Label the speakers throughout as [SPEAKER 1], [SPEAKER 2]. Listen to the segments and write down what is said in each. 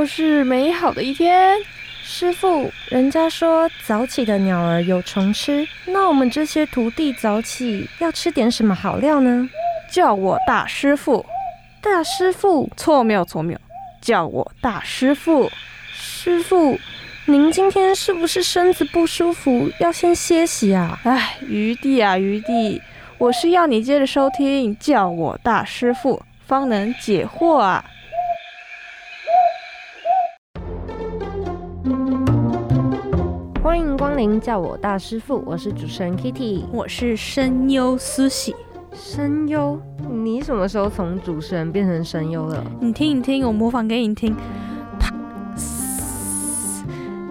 [SPEAKER 1] 又是美好的一天。
[SPEAKER 2] 师傅，人家说早起的鸟儿有虫吃，那我们这些徒弟早起要吃点什么好料呢？
[SPEAKER 1] 叫我大师傅。
[SPEAKER 2] 大师傅？
[SPEAKER 1] 错，没有错，没有。叫我大师傅。
[SPEAKER 2] 师傅，您今天是不是身子不舒服，要先歇息啊？
[SPEAKER 1] 哎，余弟啊，余弟，我是要你接着收听，叫我大师傅，方能解惑啊。
[SPEAKER 2] 叫我大师傅，我是主持人 Kitty，
[SPEAKER 1] 我是声优思喜。
[SPEAKER 2] 声优，你什么时候从主持人变成声优了？
[SPEAKER 1] 你听，你听，我模仿给你听。啪，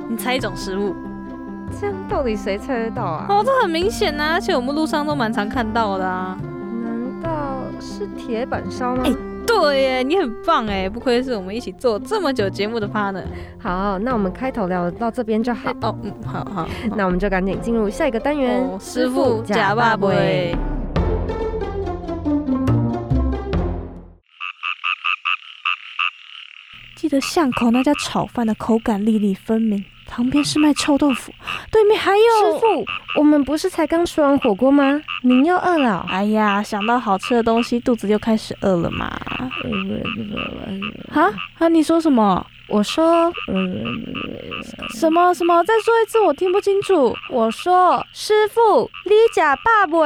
[SPEAKER 1] 你猜一种食物，
[SPEAKER 2] 这样到底谁猜得到啊？
[SPEAKER 1] 哦，这很明显呐，而且我们路上都蛮常看到的啊。
[SPEAKER 2] 难道是铁板烧吗？
[SPEAKER 1] 对耶，你很棒哎，不愧是我们一起做这么久节目的 partner。
[SPEAKER 2] 好，那我们开头聊到这边就好。
[SPEAKER 1] 哦，嗯，好好，
[SPEAKER 2] 那我们就赶紧进入下一个单元。
[SPEAKER 1] 师傅假爸爸。记得巷口那家炒饭的口感粒粒分明。旁边是卖臭豆腐，对面还有
[SPEAKER 2] 师傅。我们不是才刚吃完火锅吗？您又饿了？
[SPEAKER 1] 哎呀，想到好吃的东西，肚子就开始饿了嘛。啊啊！你说什么？
[SPEAKER 2] 我说，
[SPEAKER 1] 什么什么？再说一次，我听不清楚。
[SPEAKER 2] 我说，师傅，你假爸爸。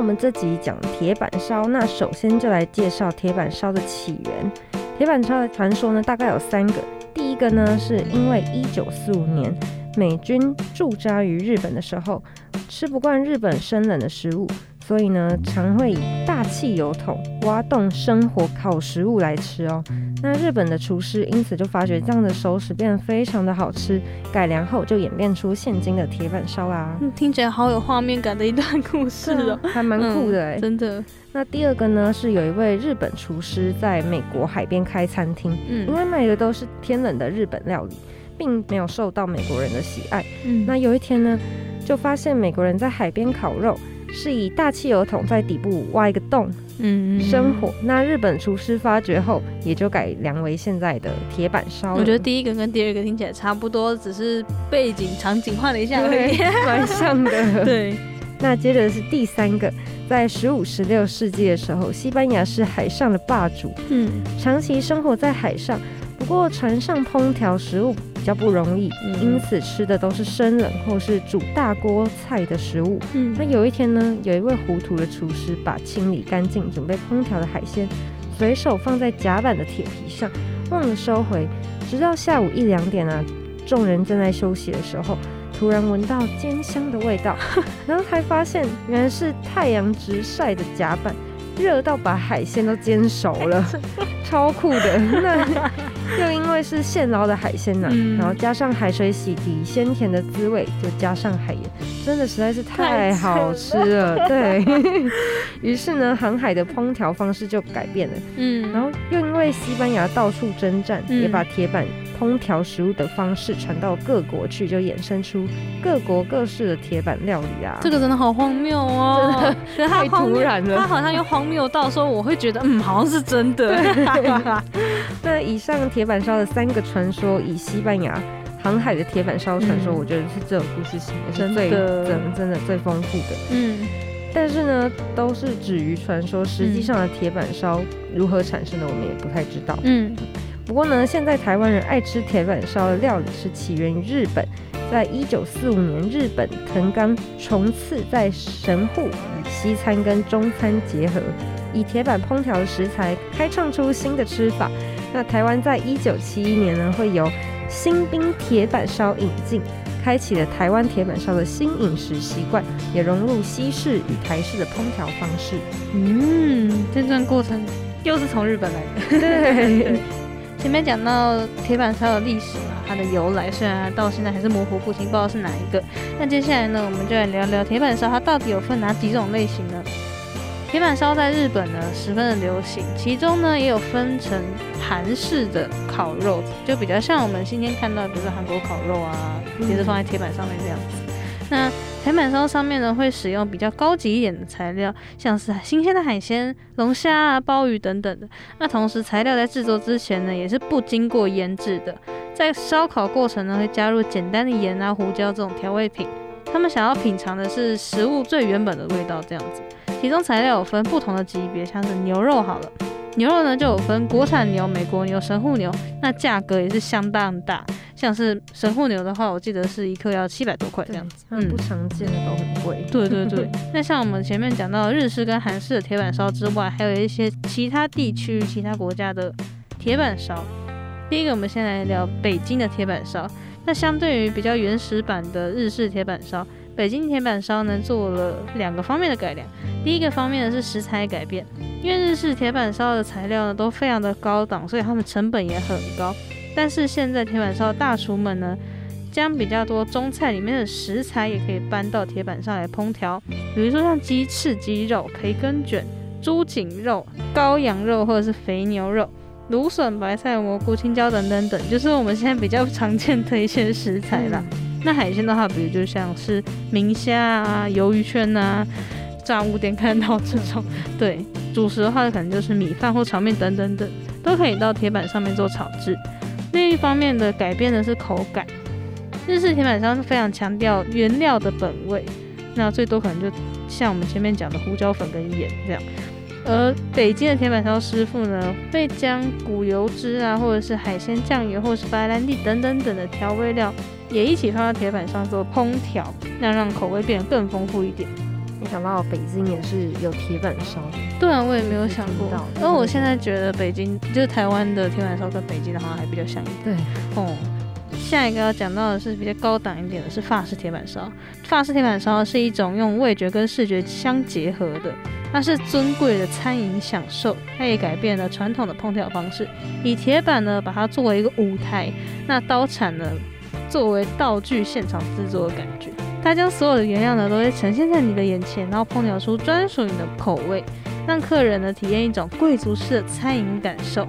[SPEAKER 2] 我们这集讲铁板烧，那首先就来介绍铁板烧的起源。铁板烧的传说呢，大概有三个。第一个呢，是因为一九四五年美军驻扎于日本的时候，吃不惯日本生冷的食物。所以呢，常会以大汽油桶挖洞生火烤食物来吃哦。那日本的厨师因此就发觉这样的熟食变得非常的好吃，改良后就演变出现今的铁板烧啦。
[SPEAKER 1] 听起来好有画面感的一段故事哦，
[SPEAKER 2] 还蛮酷的哎，
[SPEAKER 1] 真的。
[SPEAKER 2] 那第二个呢，是有一位日本厨师在美国海边开餐厅，嗯，因为卖的都是天冷的日本料理，并没有受到美国人的喜爱。嗯，那有一天呢，就发现美国人在海边烤肉。是以大汽油桶在底部挖一个洞，嗯，生火。那日本厨师发掘后，也就改良为现在的铁板烧。
[SPEAKER 1] 我觉得第一个跟第二个听起来差不多，只是背景场景换了一下而已，
[SPEAKER 2] 蛮像的。
[SPEAKER 1] 对。
[SPEAKER 2] 那接着是第三个，在十五、十六世纪的时候，西班牙是海上的霸主，嗯，长期生活在海上。不过船上烹调食物比较不容易，因此吃的都是生冷或是煮大锅菜的食物。嗯，那有一天呢，有一位糊涂的厨师把清理干净、准备烹调的海鲜随手放在甲板的铁皮上，忘了收回。直到下午一两点啊，众人正在休息的时候，突然闻到煎香的味道，然后才发现原来是太阳直晒的甲板。热到把海鲜都煎熟了，超酷的。那 又因为是现捞的海鲜呢，然后加上海水洗涤，鲜甜的滋味，就加上海盐，真的实在是太好吃了。对 于是呢，航海的烹调方式就改变了。嗯，然后又因为西班牙到处征战，也把铁板。烹调食物的方式传到各国去，就衍生出各国各式的铁板料理啊！
[SPEAKER 1] 这个真的好荒谬哦，
[SPEAKER 2] 真的太突然了。
[SPEAKER 1] 它好像又荒谬到说，我会觉得嗯，好像是真的。
[SPEAKER 2] 那以上铁板烧的三个传说，以西班牙航海的铁板烧传说，我觉得是这种故事性也是最真真的最丰富的。嗯，但是呢，都是止于传说，实际上的铁板烧如何产生的，我们也不太知道。嗯。不过呢，现在台湾人爱吃铁板烧的料理是起源于日本，在一九四五年，日本藤冈重次在神户以西餐跟中餐结合，以铁板烹调的食材开创出新的吃法。那台湾在一九七一年呢，会由新兵铁板烧引进，开启了台湾铁板烧的新饮食习惯，也融入西式与台式的烹调方式。
[SPEAKER 1] 嗯，这段过程又是从日本来
[SPEAKER 2] 的。对。
[SPEAKER 1] 前面讲到铁板烧的历史嘛，它的由来虽然到现在还是模糊不清，不知道是哪一个。那接下来呢，我们就来聊聊铁板烧，它到底有分哪几种类型呢？铁板烧在日本呢十分的流行，其中呢也有分成韩式的烤肉，就比较像我们今天看到，比如说韩国烤肉啊，也是放在铁板上面这样子。那铁板烧上面呢会使用比较高级一点的材料，像是新鲜的海鲜、龙虾啊、鲍鱼等等的。那同时材料在制作之前呢也是不经过腌制的，在烧烤过程呢会加入简单的盐啊、胡椒这种调味品。他们想要品尝的是食物最原本的味道，这样子。其中材料有分不同的级别，像是牛肉好了，牛肉呢就有分国产牛、美国牛、神户牛，那价格也是相当大。像是神户牛的话，我记得是一克要七百多块这样子，
[SPEAKER 2] 嗯，不常见的都很贵。
[SPEAKER 1] 对对对。那像我们前面讲到日式跟韩式的铁板烧之外，还有一些其他地区、其他国家的铁板烧。第一个，我们先来聊北京的铁板烧。那相对于比较原始版的日式铁板烧。北京铁板烧呢做了两个方面的改良，第一个方面呢是食材改变，因为日式铁板烧的材料呢都非常的高档，所以他们成本也很高。但是现在铁板烧大厨们呢，将比较多中菜里面的食材也可以搬到铁板上来烹调，比如说像鸡翅、鸡肉、培根卷、猪颈肉、羔羊肉或者是肥牛肉、芦笋、白菜、蘑菇、青椒等等等，就是我们现在比较常见的一些食材啦。那海鲜的话，比如就像是明虾啊、鱿鱼圈呐、炸物店看到这种，对，主食的话可能就是米饭或炒面等等等，都可以到铁板上面做炒制。另一方面的改变的是口感，日式铁板烧是非常强调原料的本味，那最多可能就像我们前面讲的胡椒粉跟盐这样。而北京的铁板烧师傅呢，会将骨油汁啊，或者是海鲜酱油，或者是白兰地等等等的调味料，也一起放到铁板上做烹调，那让口味变得更丰富一点。
[SPEAKER 2] 没想到北京也是有铁板烧，
[SPEAKER 1] 对啊，我也没有想过。而我现在觉得北京就是台湾的铁板烧跟北京的好像还比较像。
[SPEAKER 2] 对，
[SPEAKER 1] 哦。下一个要讲到的是比较高档一点的，是法式铁板烧。法式铁板烧是一种用味觉跟视觉相结合的，它是尊贵的餐饮享受。它也改变了传统的烹调方式，以铁板呢把它作为一个舞台，那刀铲呢作为道具，现场制作的感觉。它将所有的原料呢都会呈现在你的眼前，然后烹调出专属你的口味，让客人呢体验一种贵族式的餐饮感受。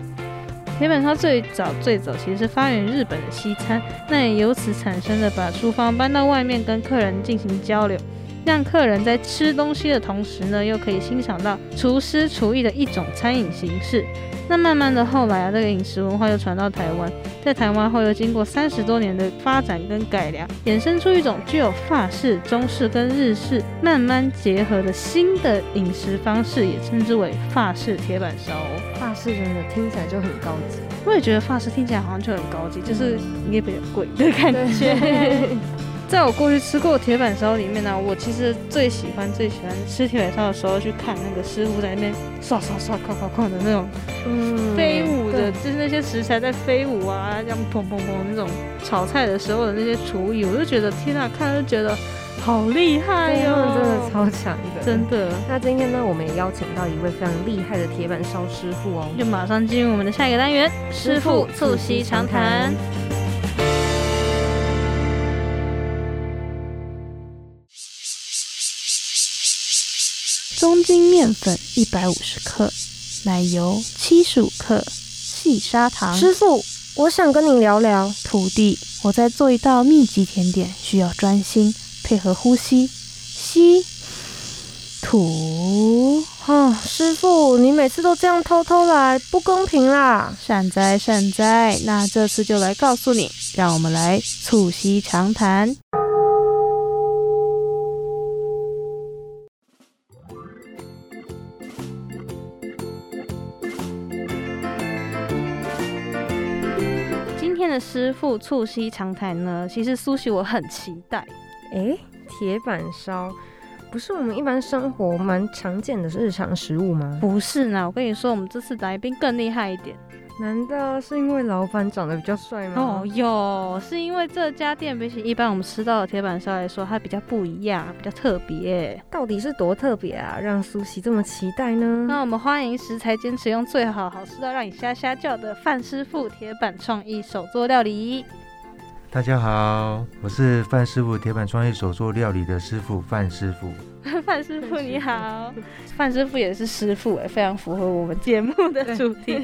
[SPEAKER 1] 铁板烧最早最早其实是发源于日本的西餐，那也由此产生了把厨房搬到外面跟客人进行交流，让客人在吃东西的同时呢，又可以欣赏到厨师厨艺的一种餐饮形式。那慢慢的后来啊，这个饮食文化又传到台湾，在台湾后又经过三十多年的发展跟改良，衍生出一种具有法式、中式跟日式慢慢结合的新的饮食方式，也称之为法式铁板烧。
[SPEAKER 2] 法式真的听起来就很高级，
[SPEAKER 1] 我也觉得发式听起来好像就很高级，就是也比较贵的感觉。在我过去吃过铁板烧里面呢，我其实最喜欢最喜欢吃铁板烧的时候去看那个师傅在那边刷刷刷、哐哐哐的那种，嗯，飞舞的，就是那些食材在飞舞啊，这样砰砰砰那种炒菜的时候的那些厨艺，我就觉得天哪，看就觉得好厉害哟，
[SPEAKER 2] 真的超强的，
[SPEAKER 1] 真的。
[SPEAKER 2] 那今天呢，我们也邀请到一位非常厉害的铁板烧师傅哦，
[SPEAKER 1] 就马上进入我们的下一个单元，师傅促膝长谈。中筋面粉一百五十克，奶油七十五克，细砂糖。
[SPEAKER 2] 师傅，我想跟你聊聊。
[SPEAKER 1] 徒弟，我在做一道秘籍甜点，需要专心配合呼吸，吸吐。
[SPEAKER 2] 哦，师傅，你每次都这样偷偷来，不公平啦！
[SPEAKER 1] 善哉善哉，那这次就来告诉你，让我们来促膝长谈。今天的师傅促膝长谈呢？其实苏西我很期待。
[SPEAKER 2] 哎，铁板烧不是我们一般生活蛮常见的日常食物吗？
[SPEAKER 1] 不是呢，我跟你说，我们这次来宾更厉害一点。
[SPEAKER 2] 难道是因为老板长得比较帅吗？
[SPEAKER 1] 哦哟，是因为这家店比起一般我们吃到的铁板烧来说，它比较不一样，比较特别。
[SPEAKER 2] 到底是多特别啊，让苏西这么期待呢？
[SPEAKER 1] 那我们欢迎食材坚持用最好、好吃到让你瞎瞎叫的范师傅铁板创意手作料理。
[SPEAKER 3] 大家好，我是范师傅铁板创意手作料理的师傅范师傅。
[SPEAKER 1] 范师傅你好，范师傅也是师傅哎，非常符合我们节目的主题。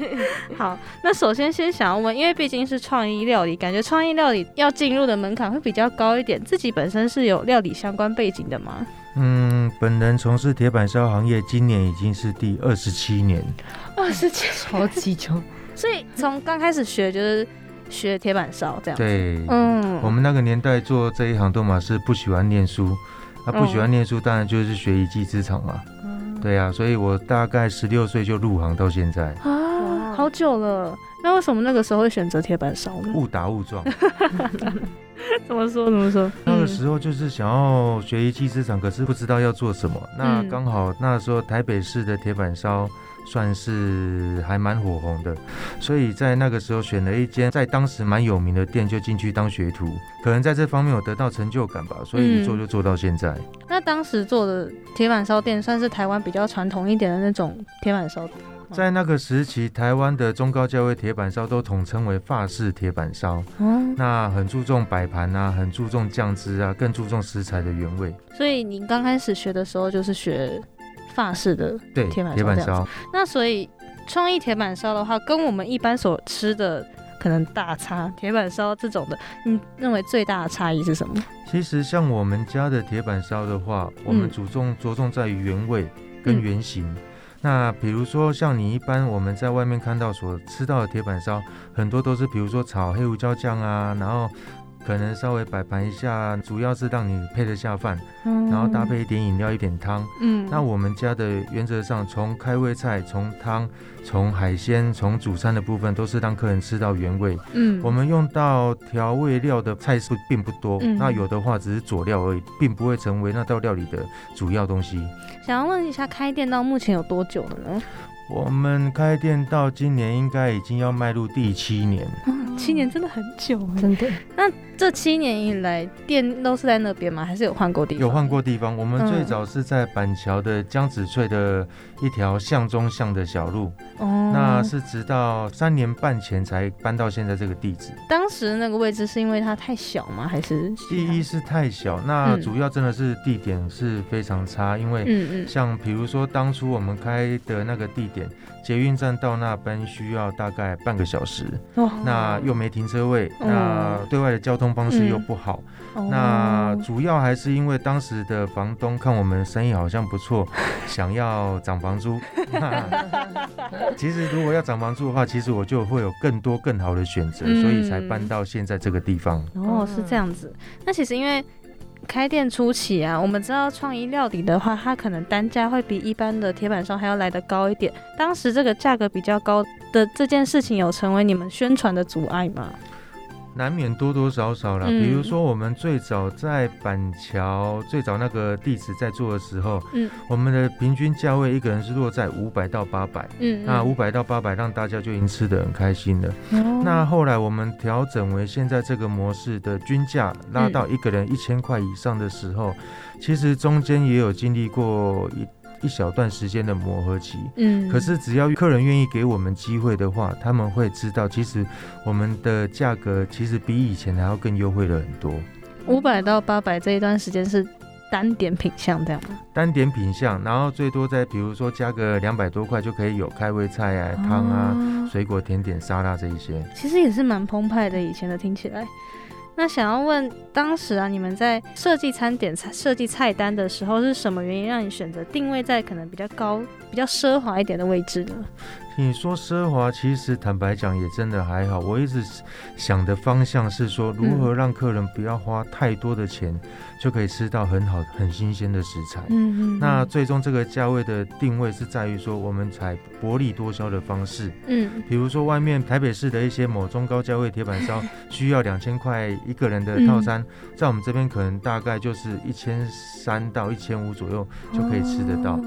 [SPEAKER 1] 好，那首先先想要问，因为毕竟是创意料理，感觉创意料理要进入的门槛会比较高一点。自己本身是有料理相关背景的吗？
[SPEAKER 3] 嗯，本人从事铁板烧行业，今年已经是第二十七年。
[SPEAKER 1] 二十七，
[SPEAKER 2] 超级久。
[SPEAKER 1] 所以从刚开始学就是。学铁板烧这样
[SPEAKER 3] 对，嗯，我们那个年代做这一行都嘛是不喜欢念书，啊，不喜欢念书，当然就是学一技之长嘛，对啊，所以我大概十六岁就入行到现在
[SPEAKER 1] 啊，好久了。那为什么那个时候会选择铁板烧呢？
[SPEAKER 3] 误打误撞。
[SPEAKER 1] 怎么说？怎么说？
[SPEAKER 3] 那个时候就是想要学一技之长，可是不知道要做什么。那刚好那时候台北市的铁板烧。算是还蛮火红的，所以在那个时候选了一间在当时蛮有名的店，就进去当学徒。可能在这方面有得到成就感吧，所以一做就做到现在。
[SPEAKER 1] 那当时做的铁板烧店算是台湾比较传统一点的那种铁板烧。
[SPEAKER 3] 在那个时期，台湾的中高价位铁板烧都统称为法式铁板烧。嗯，那很注重摆盘啊，很注重酱汁啊，更注重食材的原味。
[SPEAKER 1] 所以您刚开始学的时候就是学。法式的铁板铁板烧，那所以创意铁板烧的话，跟我们一般所吃的可能大差铁板烧这种的，你认为最大的差异是什么？
[SPEAKER 3] 其实像我们家的铁板烧的话，我们着重着重在于原味跟原型。那比如说像你一般我们在外面看到所吃到的铁板烧，很多都是比如说炒黑胡椒酱啊，然后。可能稍微摆盘一下，主要是让你配得下饭，然后搭配一点饮料、一点汤。嗯，那我们家的原则上，从开胃菜、从汤、从海鲜、从主餐的部分，都是让客人吃到原味。嗯，我们用到调味料的菜数并不多，那有的话只是佐料而已，并不会成为那道料理的主要东西。
[SPEAKER 1] 想要问一下，开店到目前有多久了呢？
[SPEAKER 3] 我们开店到今年应该已经要迈入第七年，
[SPEAKER 1] 七年真的很久，
[SPEAKER 2] 真的。
[SPEAKER 1] 那这七年以来，店都是在那边吗？还是有换过地方？
[SPEAKER 3] 有换过地方。我们最早是在板桥的江子翠的一条巷中巷的小路，哦，那是直到三年半前才搬到现在这个地址。
[SPEAKER 1] 当时那个位置是因为它太小吗？还是
[SPEAKER 3] 第一是太小，那主要真的是地点是非常差，因为嗯嗯，像比如说当初我们开的那个地点。捷运站到那边需要大概半个小时，那又没停车位，那对外的交通方式又不好，那主要还是因为当时的房东看我们生意好像不错，想要涨房租。其实如果要涨房租的话，其实我就会有更多更好的选择，所以才搬到现在这个地方。
[SPEAKER 1] 哦，是这样子。那其实因为。开店初期啊，我们知道创意料理的话，它可能单价会比一般的铁板烧还要来得高一点。当时这个价格比较高的这件事情，有成为你们宣传的阻碍吗？
[SPEAKER 3] 难免多多少少啦，比如说我们最早在板桥最早那个地址在做的时候，嗯，我们的平均价位一个人是落在五百到八百，嗯，那五百到八百让大家就已经吃的很开心了。那后来我们调整为现在这个模式的均价拉到一个人一千块以上的时候，其实中间也有经历过一。一小段时间的磨合期，嗯，可是只要客人愿意给我们机会的话，他们会知道，其实我们的价格其实比以前还要更优惠了很多。
[SPEAKER 1] 五百到八百这一段时间是单点品相这样吗？
[SPEAKER 3] 单点品相，然后最多再比如说加个两百多块就可以有开胃菜啊、汤啊、水果甜点、沙拉这一些。
[SPEAKER 1] 其实也是蛮澎湃的，以前的听起来。那想要问，当时啊，你们在设计餐点、设计菜单的时候，是什么原因让你选择定位在可能比较高、比较奢华一点的位置呢？
[SPEAKER 3] 你说奢华，其实坦白讲也真的还好。我一直想的方向是说，如何让客人不要花太多的钱，就可以吃到很好、很新鲜的食材。嗯嗯。那最终这个价位的定位是在于说，我们采薄利多销的方式。嗯。比如说，外面台北市的一些某中高价位铁板烧 需要两千块一个人的套餐，在我们这边可能大概就是一千三到一千五左右就可以吃得到。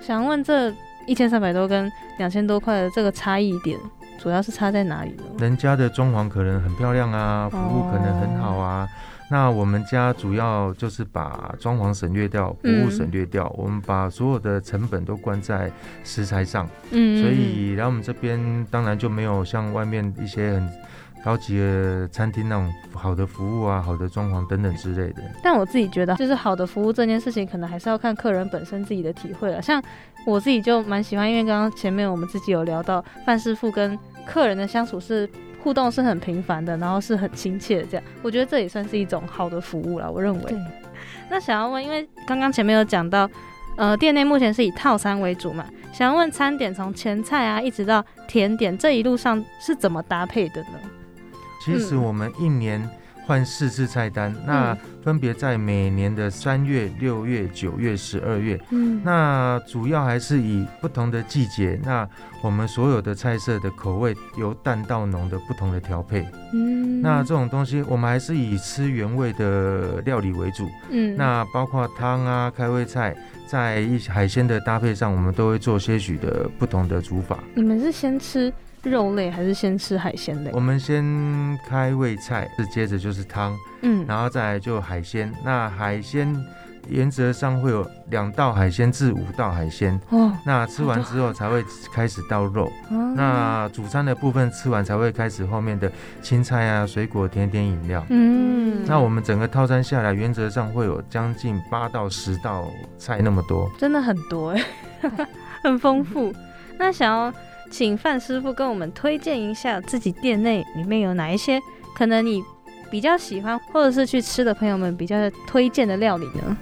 [SPEAKER 1] 想问这？一千三百多跟两千多块的这个差异点，主要是差在哪里呢？
[SPEAKER 3] 人家的装潢可能很漂亮啊，服务可能很好啊。那我们家主要就是把装潢省略掉，服务省略掉，我们把所有的成本都关在食材上。嗯，所以来我们这边当然就没有像外面一些很高级的餐厅那种好的服务啊、好的装潢等等之类的。
[SPEAKER 1] 但我自己觉得，就是好的服务这件事情，可能还是要看客人本身自己的体会了。像我自己就蛮喜欢，因为刚刚前面我们自己有聊到，范师傅跟客人的相处是互动是很频繁的，然后是很亲切的这样。我觉得这也算是一种好的服务了，我认为。那想要问，因为刚刚前面有讲到，呃，店内目前是以套餐为主嘛？想要问餐点从前菜啊一直到甜点这一路上是怎么搭配的呢？
[SPEAKER 3] 其实我们一年换四次菜单，那分别在每年的三月、六月、九月、十二月。嗯，那主要还是以不同的季节，那我们所有的菜色的口味由淡到浓的不同的调配。嗯，那这种东西我们还是以吃原味的料理为主。嗯，那包括汤啊、开胃菜，在一海鲜的搭配上，我们都会做些许的不同的煮法。
[SPEAKER 1] 你们是先吃？肉类还是先吃海鲜类？
[SPEAKER 3] 我们先开胃菜，是接着就是汤，嗯，然后再来就海鲜。那海鲜原则上会有两道海鲜至五道海鲜哦。那吃完之后才会开始到肉。哦那主餐的部分吃完才会开始后面的青菜啊、水果、甜点、饮料。嗯，那我们整个套餐下来，原则上会有将近八到十道菜那么多，
[SPEAKER 1] 真的很多哎，很丰富。那想要。请范师傅跟我们推荐一下自己店内里面有哪一些可能你比较喜欢，或者是去吃的朋友们比较推荐的料理呢？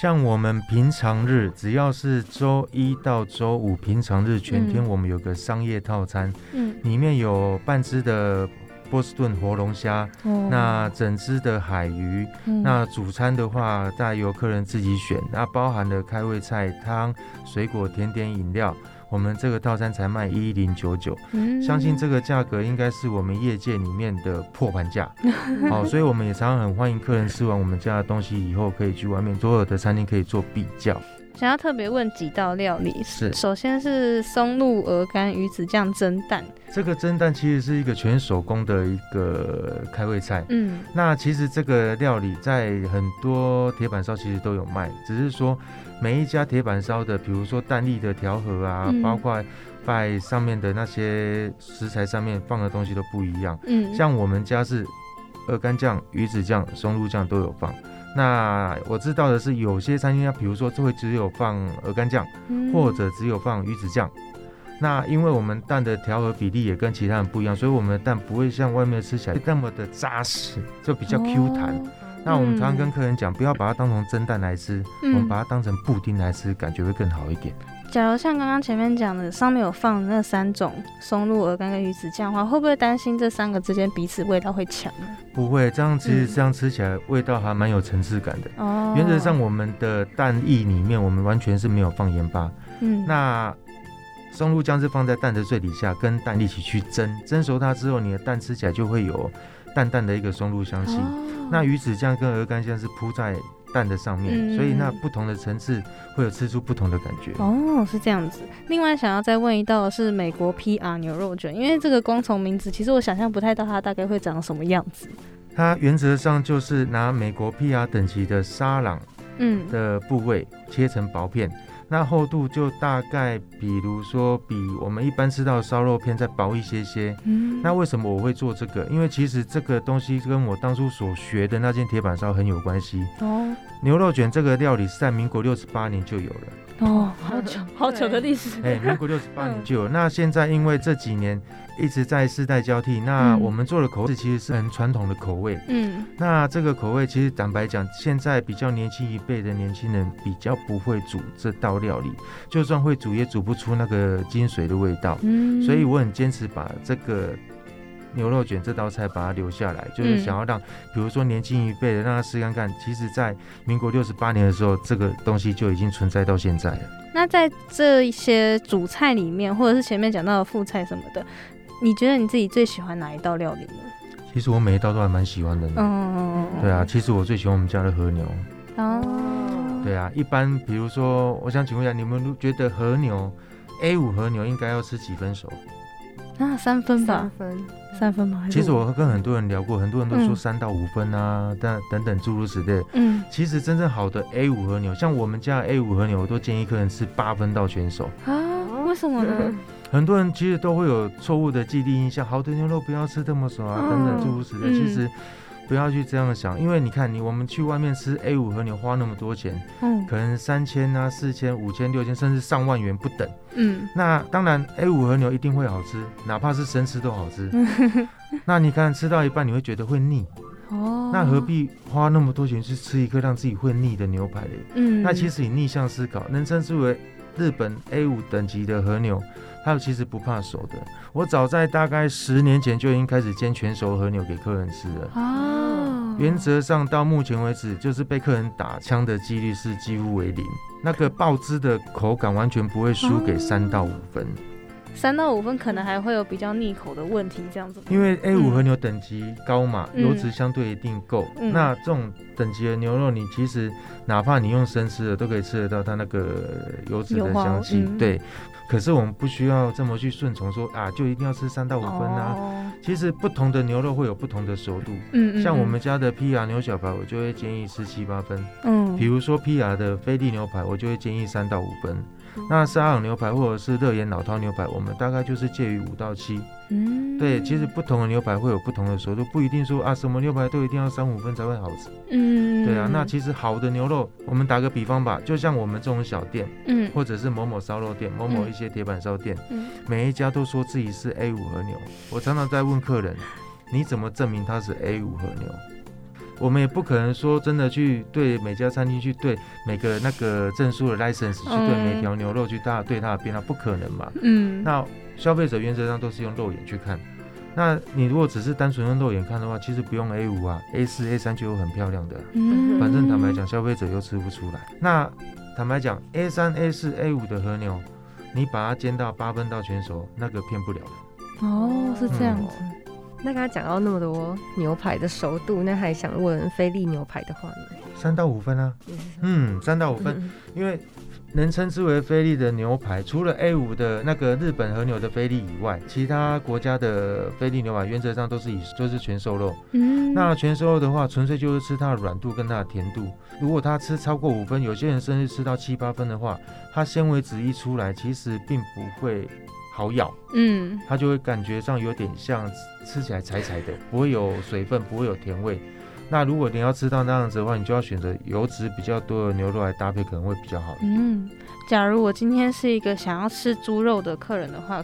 [SPEAKER 3] 像我们平常日，只要是周一到周五平常日全天，我们有个商业套餐，嗯，里面有半只的波士顿活龙虾，那整只的海鱼，那主餐的话，再由客人自己选，那包含了开胃菜、汤、水果、甜点、饮料。我们这个套餐才卖一零九九，相信这个价格应该是我们业界里面的破盘价。好，所以我们也常常很欢迎客人吃完我们家的东西以后，可以去外面所有的餐厅可以做比较。
[SPEAKER 1] 想要特别问几道料理，是首先是松露鹅肝鱼子酱蒸蛋。
[SPEAKER 3] 这个蒸蛋其实是一个全手工的一个开胃菜。嗯，那其实这个料理在很多铁板烧其实都有卖，只是说每一家铁板烧的，比如说蛋力的调和啊，包括在上面的那些食材上面放的东西都不一样。嗯，像我们家是鹅肝酱、鱼子酱、松露酱都有放。那我知道的是，有些餐厅它比如说就会只有放鹅肝酱，或者只有放鱼子酱。那因为我们蛋的调和比例也跟其他人不一样，所以我们的蛋不会像外面吃起来那么的扎实，就比较 Q 弹。那我们常常跟客人讲，不要把它当成蒸蛋来吃，我们把它当成布丁来吃，感觉会更好一点。
[SPEAKER 1] 假如像刚刚前面讲的，上面有放那三种松露、鹅肝跟鱼子酱的话，会不会担心这三个之间彼此味道会强？
[SPEAKER 3] 不会，这样其实这样吃起来味道还蛮有层次感的。哦，原则上我们的蛋液里面，我们完全是没有放盐巴。嗯，那松露酱是放在蛋的最底下，跟蛋一起去蒸，蒸熟它之后，你的蛋吃起来就会有淡淡的一个松露香气。那鱼子酱跟鹅肝酱是铺在。蛋的上面，所以那不同的层次会有吃出不同的感觉。
[SPEAKER 1] 哦，是这样子。另外想要再问一道是美国 PR 牛肉卷，因为这个光从名字，其实我想象不太到它大概会长什么样子。
[SPEAKER 3] 它原则上就是拿美国 PR 等级的沙朗，嗯的部位切成薄片。那厚度就大概，比如说比我们一般吃到烧肉片再薄一些些。嗯，那为什么我会做这个？因为其实这个东西跟我当初所学的那件铁板烧很有关系。哦，牛肉卷这个料理是在民国六十八年就有了。
[SPEAKER 1] 哦，好久好久的历史。
[SPEAKER 3] 哎，民国六十八年就有。那现在因为这几年。一直在世代交替，那我们做的口味其实是很传统的口味。嗯，那这个口味其实坦白讲，现在比较年轻一辈的年轻人比较不会煮这道料理，就算会煮也煮不出那个精髓的味道。嗯，所以我很坚持把这个牛肉卷这道菜把它留下来，就是想要让，比如说年轻一辈的让他试看看。其实，在民国六十八年的时候，这个东西就已经存在到现在了。
[SPEAKER 1] 那在这一些主菜里面，或者是前面讲到的副菜什么的。你觉得你自己最喜欢哪一道料理呢？
[SPEAKER 3] 其实我每一道都还蛮喜欢的。嗯，对啊，其实我最喜欢我们家的和牛。哦，对啊，一般比如说，我想请问一下，你们觉得和牛 A 五和牛应该要吃几分熟？
[SPEAKER 1] 啊，三分吧。
[SPEAKER 2] 三分，
[SPEAKER 1] 三分吗？
[SPEAKER 3] 其实我跟很多人聊过，很多人都说三到五分啊，但等等诸如此类。嗯，其实真正好的 A 五和牛，像我们家 A 五和牛，我都建议客人吃八分到全熟。
[SPEAKER 1] 啊？为什么呢？
[SPEAKER 3] 很多人其实都会有错误的既定印象，好的牛肉不要吃这么熟啊，等等诸如此类。其实不要去这样想，因为你看，你我们去外面吃 A 五和牛花那么多钱，嗯，可能三千啊、四千、五千、六千，甚至上万元不等。嗯，那当然 A 五和牛一定会好吃，哪怕是生吃都好吃。那你看吃到一半你会觉得会腻，哦，那何必花那么多钱去吃一个让自己会腻的牛排嘞？嗯，那其实你逆向思考，能称之为日本 A 五等级的和牛。它其实不怕熟的，我早在大概十年前就已经开始煎全熟和牛给客人吃了。哦，原则上到目前为止，就是被客人打枪的几率是几乎为零。那个爆汁的口感完全不会输给三到五分。
[SPEAKER 1] 三到五分可能还会有比较腻口的问题，这样子。
[SPEAKER 3] 因为 A 五和牛等级高嘛，油脂相对一定够。那这种等级的牛肉，你其实哪怕你用生吃的，都可以吃得到它那个油脂的香气。对。可是我们不需要这么去顺从，说啊，就一定要吃三到五分啊。其实不同的牛肉会有不同的熟度。嗯嗯。像我们家的披牙牛小排，我就会建议吃七八分。嗯。比如说披牙的菲力牛排，我就会建议三到五分。那沙朗牛排或者是热盐老饕牛排，我们大概就是介于五到七。嗯，对，其实不同的牛排会有不同的熟度，不一定说啊什么牛排都一定要三五分才会好吃。嗯，对啊，那其实好的牛肉，我们打个比方吧，就像我们这种小店，嗯，或者是某某烧肉店、某某一些铁板烧店，嗯，每一家都说自己是 A 五和牛。我常常在问客人，你怎么证明它是 A 五和牛？我们也不可能说真的去对每家餐厅去对每个那个证书的 license 去对每条牛肉去大对它的变化，不可能嘛。嗯。那消费者原则上都是用肉眼去看。那你如果只是单纯用肉眼看的话，其实不用 A 五啊，A 四 A 三就有很漂亮的。嗯。反正坦白讲，消费者又吃不出来。那坦白讲，A 三 A 四 A 五的和牛，你把它煎到八分到全熟，那个骗不了的。
[SPEAKER 1] 哦，是这样子。
[SPEAKER 2] 那刚刚讲到那么多牛排的熟度，那还想问菲力牛排的话呢？
[SPEAKER 3] 三到五分啊，嗯，三到五分，因为能称之为菲力的牛排，除了 A 五的那个日本和牛的菲力以外，其他国家的菲力牛排原则上都是以就是全瘦肉。嗯，那全瘦肉的话，纯粹就是吃它的软度跟它的甜度。如果它吃超过五分，有些人甚至吃到七八分的话，它纤维质一出来，其实并不会。好咬，嗯，它就会感觉上有点像吃起来柴柴的，不会有水分，不会有甜味。那如果你要吃到那样子的话，你就要选择油脂比较多的牛肉来搭配，可能会比较好。嗯，
[SPEAKER 1] 假如我今天是一个想要吃猪肉的客人的话，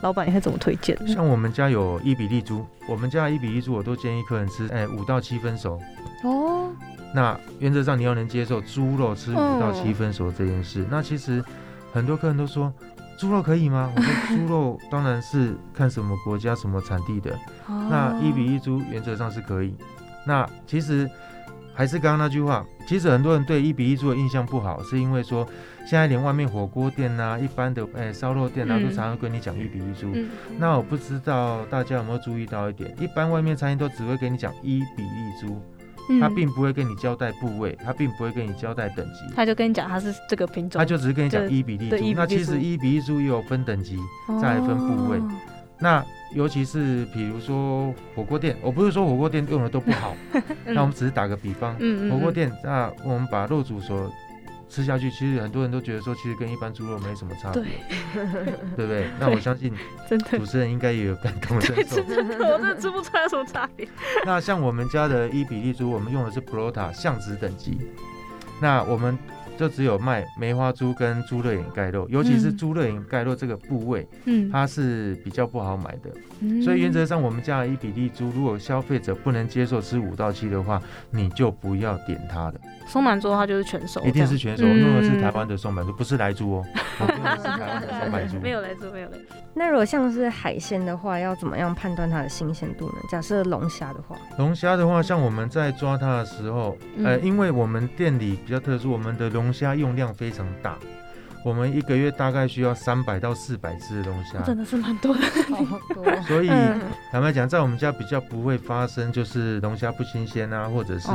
[SPEAKER 1] 老板你会怎么推荐？
[SPEAKER 3] 像我们家有一比利猪，我们家一比一猪我都建议客人吃，哎，五到七分熟。哦，那原则上你要能接受猪肉吃五到七分熟这件事。那其实很多客人都说。猪肉可以吗？我说猪肉当然是看什么国家、什么产地的。那一比一猪原则上是可以。那其实还是刚刚那句话，其实很多人对一比一猪的印象不好，是因为说现在连外面火锅店呐、一般的诶烧肉店啊，都常常跟你讲一比一猪。那我不知道大家有没有注意到一点，一般外面餐厅都只会给你讲一比一猪。他并不会跟你交代部位，他并不会跟你交代等级，
[SPEAKER 1] 他就跟你讲他是这个品种，
[SPEAKER 3] 他就只是跟你讲一比例猪。那其实一比一猪也有分等级，再来分部位。那尤其是比如说火锅店，我不是说火锅店用的都不好，那我们只是打个比方，火锅店那我们把肉煮熟。吃下去，其实很多人都觉得说，其实跟一般猪肉没什么差别，对不对？那我相信，真的主持人应该也有感同身受。
[SPEAKER 1] 真的，我真的吃不出来什么差别。
[SPEAKER 3] 那像我们家的伊比利猪，我们用的是 Prota 象脂等级。那我们。就只有卖梅花猪跟猪肋眼盖肉，尤其是猪肋眼盖肉这个部位，嗯，它是比较不好买的。所以原则上，我们家的伊比利猪，如果消费者不能接受吃五到七的话，你就不要点它的。
[SPEAKER 1] 松满猪的话就是全熟，
[SPEAKER 3] 一定是全熟，用的是台湾的松满猪，不是来猪哦。用的是台湾的松满 猪，
[SPEAKER 1] 没有来猪，没有来。
[SPEAKER 2] 那如果像是海鲜的话，要怎么样判断它的新鲜度呢？假设龙虾的话，
[SPEAKER 3] 龙虾的话，像我们在抓它的时候，呃，因为我们店里比较特殊，我们的龙龙虾用量非常大，我们一个月大概需要三百到四百只的龙虾，
[SPEAKER 1] 真的是蛮多的。
[SPEAKER 3] 所以坦白讲，在我们家比较不会发生就是龙虾不新鲜啊，或者是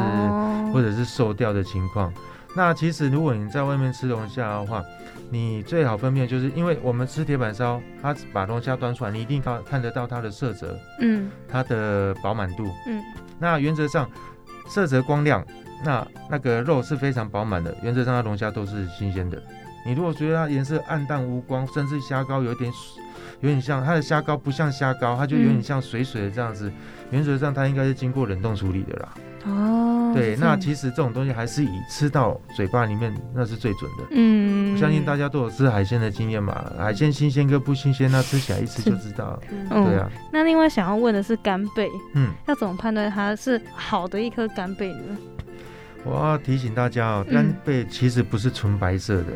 [SPEAKER 3] 或者是瘦掉的情况。那其实如果你在外面吃龙虾的话，你最好分辨就是因为我们吃铁板烧，它把龙虾端出来，你一定看看得到它的色泽，嗯，它的饱满度，嗯，那原则上色泽光亮。那那个肉是非常饱满的，原则上它龙虾都是新鲜的。你如果觉得它颜色暗淡无光，甚至虾膏有点有点像它的虾膏不像虾膏，它就有点像水水的这样子，原则上它应该是经过冷冻处理的啦。哦，对，那其实这种东西还是以吃到嘴巴里面那是最准的。嗯，我相信大家都有吃海鲜的经验嘛，海鲜新鲜跟不新鲜，那吃起来一吃就知道了。对啊。
[SPEAKER 1] 那另外想要问的是干贝，嗯，要怎么判断它是好的一颗干贝呢？
[SPEAKER 3] 我要提醒大家哦，干贝其实不是纯白色的。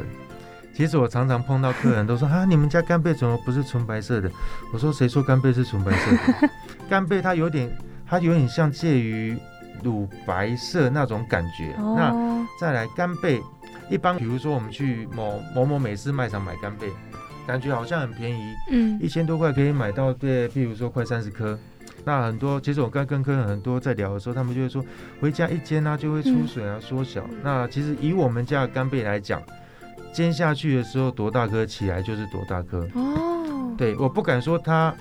[SPEAKER 3] 其实我常常碰到客人都说 啊，你们家干贝怎么不是纯白色的？我说谁说干贝是纯白色的？干贝它有点，它有点像介于乳白色那种感觉。那再来干贝，一般比如说我们去某某某美式卖场买干贝，感觉好像很便宜，嗯，一千多块可以买到对，譬如说快三十颗。那很多，其实我刚跟客人很多在聊的时候，他们就会说回家一煎啊就会出水啊缩小。那其实以我们家的干贝来讲，煎下去的时候多大颗起来就是多大颗。哦。对，我不敢说它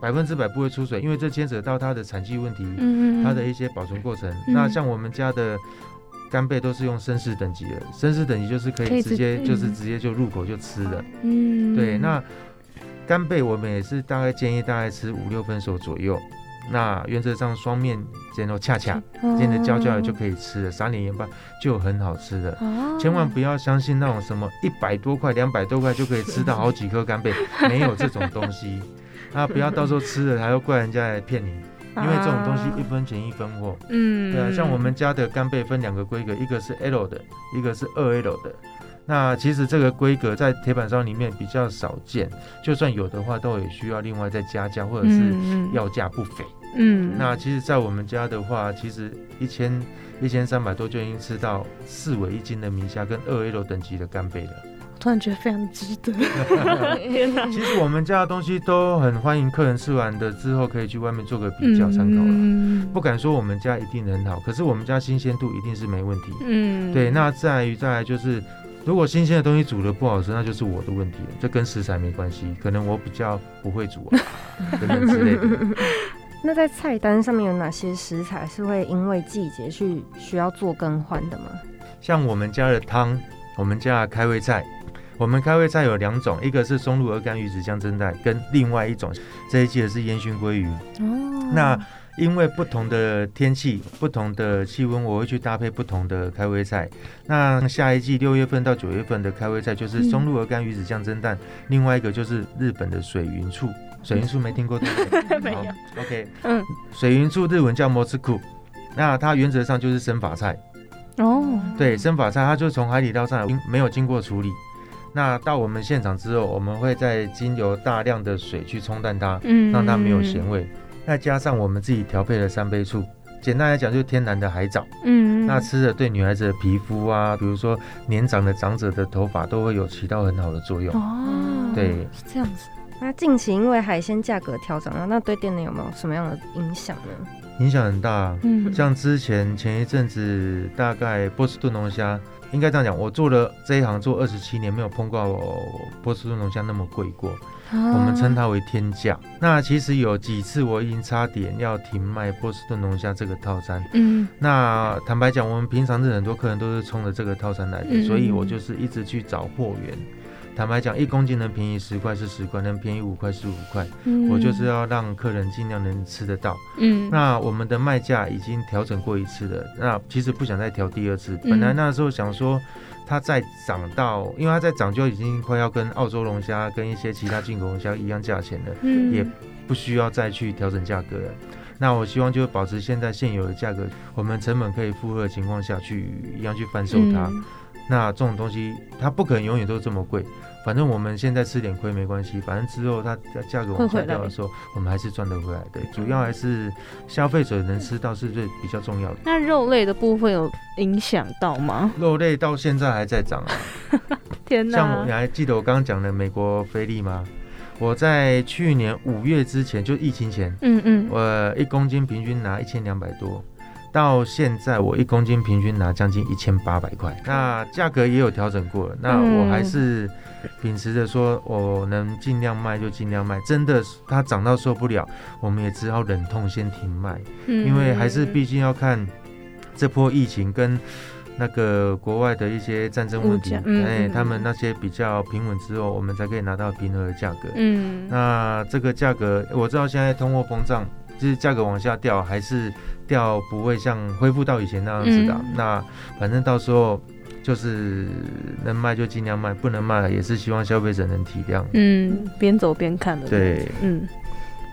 [SPEAKER 3] 百分之百不会出水，因为这牵扯到它的产季问题，嗯它的一些保存过程。那像我们家的干贝都是用绅士等级的，绅士等级就是可以直接就是直接就入口就吃的。嗯。对，那。干贝我们也是大概建议大概吃五六分熟左右，那原则上双面煎到恰恰煎的焦焦的就可以吃了，撒点盐巴就很好吃的。千万不要相信那种什么一百多块、两百多块就可以吃到好几颗干贝，没有这种东西。啊不要到时候吃了还要怪人家来骗你，因为这种东西一分钱一分货。嗯，对啊，像我们家的干贝分两个规格，一个是 L 的，一个是二 L 的。那其实这个规格在铁板烧里面比较少见，就算有的话，都也需要另外再加价，或者是要价不菲。嗯，那其实，在我们家的话，其实一千一千三百多就已经吃到四尾一斤的米虾跟二 L 等级的干贝了。
[SPEAKER 1] 突然觉得非常值得。
[SPEAKER 3] 其实我们家的东西都很欢迎客人吃完的之后可以去外面做个比较参考了。不敢说我们家一定很好，可是我们家新鲜度一定是没问题。嗯，对。那在于再来就是。如果新鲜的东西煮的不好吃，那就是我的问题了，这跟食材没关系，可能我比较不会煮啊，等等之类的。
[SPEAKER 2] 那在菜单上面有哪些食材是会因为季节去需要做更换的吗？
[SPEAKER 3] 像我们家的汤，我们家的开胃菜，我们开胃菜有两种，一个是松露鹅肝鱼子酱蒸蛋，跟另外一种这一季的是烟熏鲑鱼。哦，那。因为不同的天气、不同的气温，我会去搭配不同的开胃菜。那下一季六月份到九月份的开胃菜就是松露鹅肝鱼子酱蒸蛋，另外一个就是日本的水云醋。水云醋没听过对不
[SPEAKER 1] 对？没有。
[SPEAKER 3] OK，嗯，水云醋日文叫摩斯库，那它原则上就是生法菜。哦。对，生法菜它就从海底捞上来，没有经过处理。那到我们现场之后，我们会再经由大量的水去冲淡它，嗯，让它没有咸味。再加上我们自己调配的三杯醋，简单来讲就是天然的海藻。嗯，那吃的对女孩子的皮肤啊，比如说年长的长者的头发都会有起到很好的作用。哦，对，
[SPEAKER 1] 是这样子。
[SPEAKER 2] 那近期因为海鲜价格调涨了，那对店内有没有什么样的影响呢？
[SPEAKER 3] 影响很大。嗯，像之前前一阵子，大概波士顿龙虾，应该这样讲，我做了这一行做二十七年，没有碰过波士顿龙虾那么贵过。我们称它为天价。那其实有几次我已经差点要停卖波士顿龙虾这个套餐。嗯，那坦白讲，我们平常是很多客人都是冲着这个套餐来的，所以我就是一直去找货源。坦白讲，一公斤能便宜十块是十块，能便宜五块是五块。嗯，我就是要让客人尽量能吃得到。嗯，那我们的卖价已经调整过一次了，那其实不想再调第二次。本来那时候想说。它再涨到，因为它再涨就已经快要跟澳洲龙虾跟一些其他进口龙虾一样价钱了，嗯，也不需要再去调整价格了。那我希望就保持现在现有的价格，我们成本可以负荷的情况下去一样去贩售它。那这种东西它不可能永远都这么贵。反正我们现在吃点亏没关系，反正之后它价格往下掉的时候，我们还是赚得回来的。主要还是消费者能吃到是最比较重要的。
[SPEAKER 1] 那肉类的部分有影响到吗？
[SPEAKER 3] 肉类到现在还在涨啊！
[SPEAKER 1] 天哪！
[SPEAKER 3] 像你还记得我刚刚讲的美国菲力吗？我在去年五月之前，就疫情前，嗯嗯，我一公斤平均拿一千两百多。到现在，我一公斤平均拿将近一千八百块，那价格也有调整过。那我还是秉持着说，我能尽量卖就尽量卖。真的，它涨到受不了，我们也只好忍痛先停卖，因为还是毕竟要看这波疫情跟那个国外的一些战争问题，哎，他们那些比较平稳之后，我们才可以拿到平和的价格。嗯，那这个价格我知道现在通货膨胀，就是价格往下掉，还是掉不会像恢复到以前那样子的。那反正到时候就是能卖就尽量卖，不能卖也是希望消费者能体谅。
[SPEAKER 1] 嗯，边走边看的。
[SPEAKER 3] 对，嗯。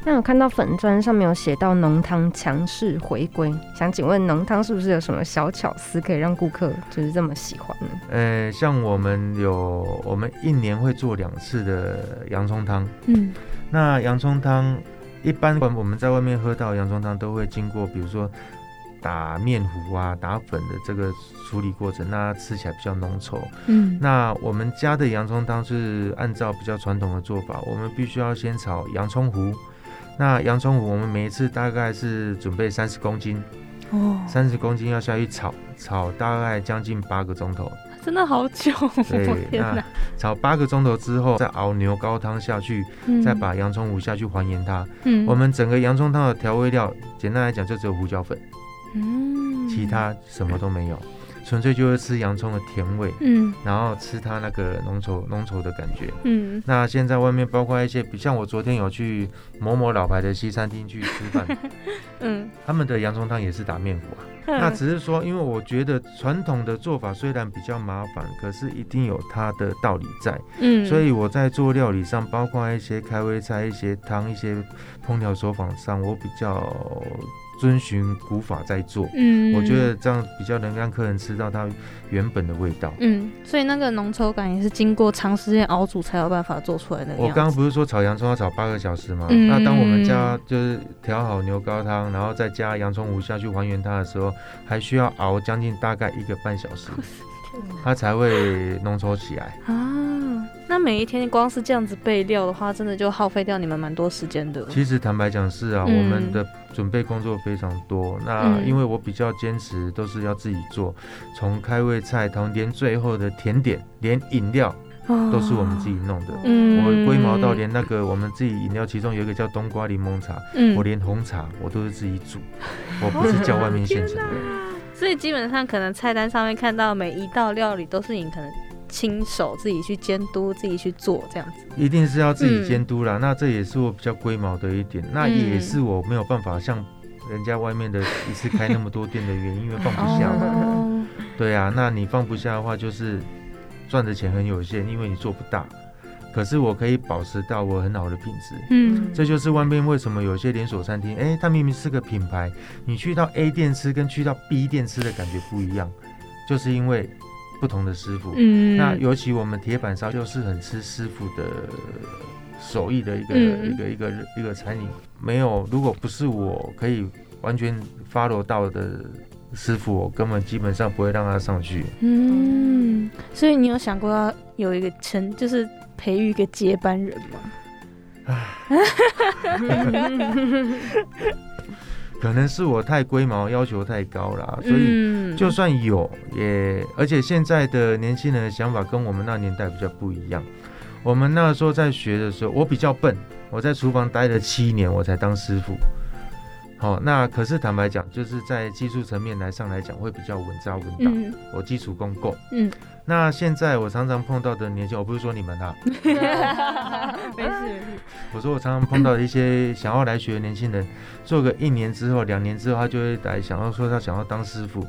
[SPEAKER 2] 那我看到粉砖上面有写到浓汤强势回归，想请问浓汤是不是有什么小巧思可以让顾客就是这么喜欢呢？
[SPEAKER 3] 呃，像我们有我们一年会做两次的洋葱汤，嗯，那洋葱汤一般我们在外面喝到洋葱汤都会经过，比如说打面糊啊、打粉的这个处理过程，那吃起来比较浓稠。嗯，那我们家的洋葱汤是按照比较传统的做法，我们必须要先炒洋葱糊。那洋葱糊，我们每一次大概是准备三十公斤，哦，三十公斤要下去炒，炒大概将近八个钟头，
[SPEAKER 1] 真的好久。对，那
[SPEAKER 3] 炒八个钟头之后，再熬牛高汤下去，再把洋葱糊下去还原它。嗯，我们整个洋葱汤的调味料，简单来讲就只有胡椒粉，嗯，其他什么都没有。纯粹就是吃洋葱的甜味，嗯，然后吃它那个浓稠浓稠的感觉，嗯。那现在外面包括一些，比像我昨天有去某某老牌的西餐厅去吃饭，嗯，他们的洋葱汤也是打面糊啊。那只是说，因为我觉得传统的做法虽然比较麻烦，可是一定有它的道理在，嗯。所以我在做料理上，包括一些开胃菜、一些汤、一些烹调手法上，我比较。遵循古法在做，嗯，我觉得这样比较能让客人吃到它原本的味道，
[SPEAKER 1] 嗯，所以那个浓稠感也是经过长时间熬煮才有办法做出来的。
[SPEAKER 3] 我刚刚不是说炒洋葱要炒八个小时吗？那当我们加就是调好牛高汤，然后再加洋葱糊下去还原它的时候，还需要熬将近大概一个半小时，它才会浓稠起来啊。
[SPEAKER 1] 那每一天光是这样子备料的话，真的就耗费掉你们蛮多时间的。
[SPEAKER 3] 其实坦白讲是啊，我们的准备工作非常多。那因为我比较坚持，都是要自己做，从开胃菜，同连最后的甜点，连饮料都是我们自己弄的。嗯，我龟毛到连那个我们自己饮料，其中有一个叫冬瓜柠檬茶，嗯我连红茶我都是自己煮，我不是叫外面现成的。
[SPEAKER 1] 所以基本上可能菜单上面看到每一道料理都是你可能。亲手自己去监督，自己去做这样子，
[SPEAKER 3] 一定是要自己监督啦。那这也是我比较龟毛的一点，那也是我没有办法像人家外面的一次开那么多店的原因，因为放不下嘛。对啊，那你放不下的话，就是赚的钱很有限，因为你做不大。可是我可以保持到我很好的品质。嗯，这就是外面为什么有些连锁餐厅，哎，它明明是个品牌，你去到 A 店吃跟去到 B 店吃的感觉不一样，就是因为。不同的师傅，嗯，那尤其我们铁板烧就是很吃师傅的手艺的一个一个一个一个餐饮，没有如果不是我可以完全 follow 到的师傅，我根本基本上不会让他上去。
[SPEAKER 1] 嗯，所以你有想过要有一个成，就是培育一个接班人吗？
[SPEAKER 3] 可能是我太龟毛，要求太高了，所以就算有也，而且现在的年轻人的想法跟我们那年代比较不一样。我们那时候在学的时候，我比较笨，我在厨房待了七年，我才当师傅。好，那可是坦白讲，就是在技术层面来上来讲，会比较稳扎稳打。我基础功够。嗯。那现在我常常碰到的年轻，我不是说你们啊，
[SPEAKER 1] 没 事没事。
[SPEAKER 3] 我说我常常碰到的一些想要来学的年轻人，做个一年之后、两年之后，他就会来想要说他想要当师傅。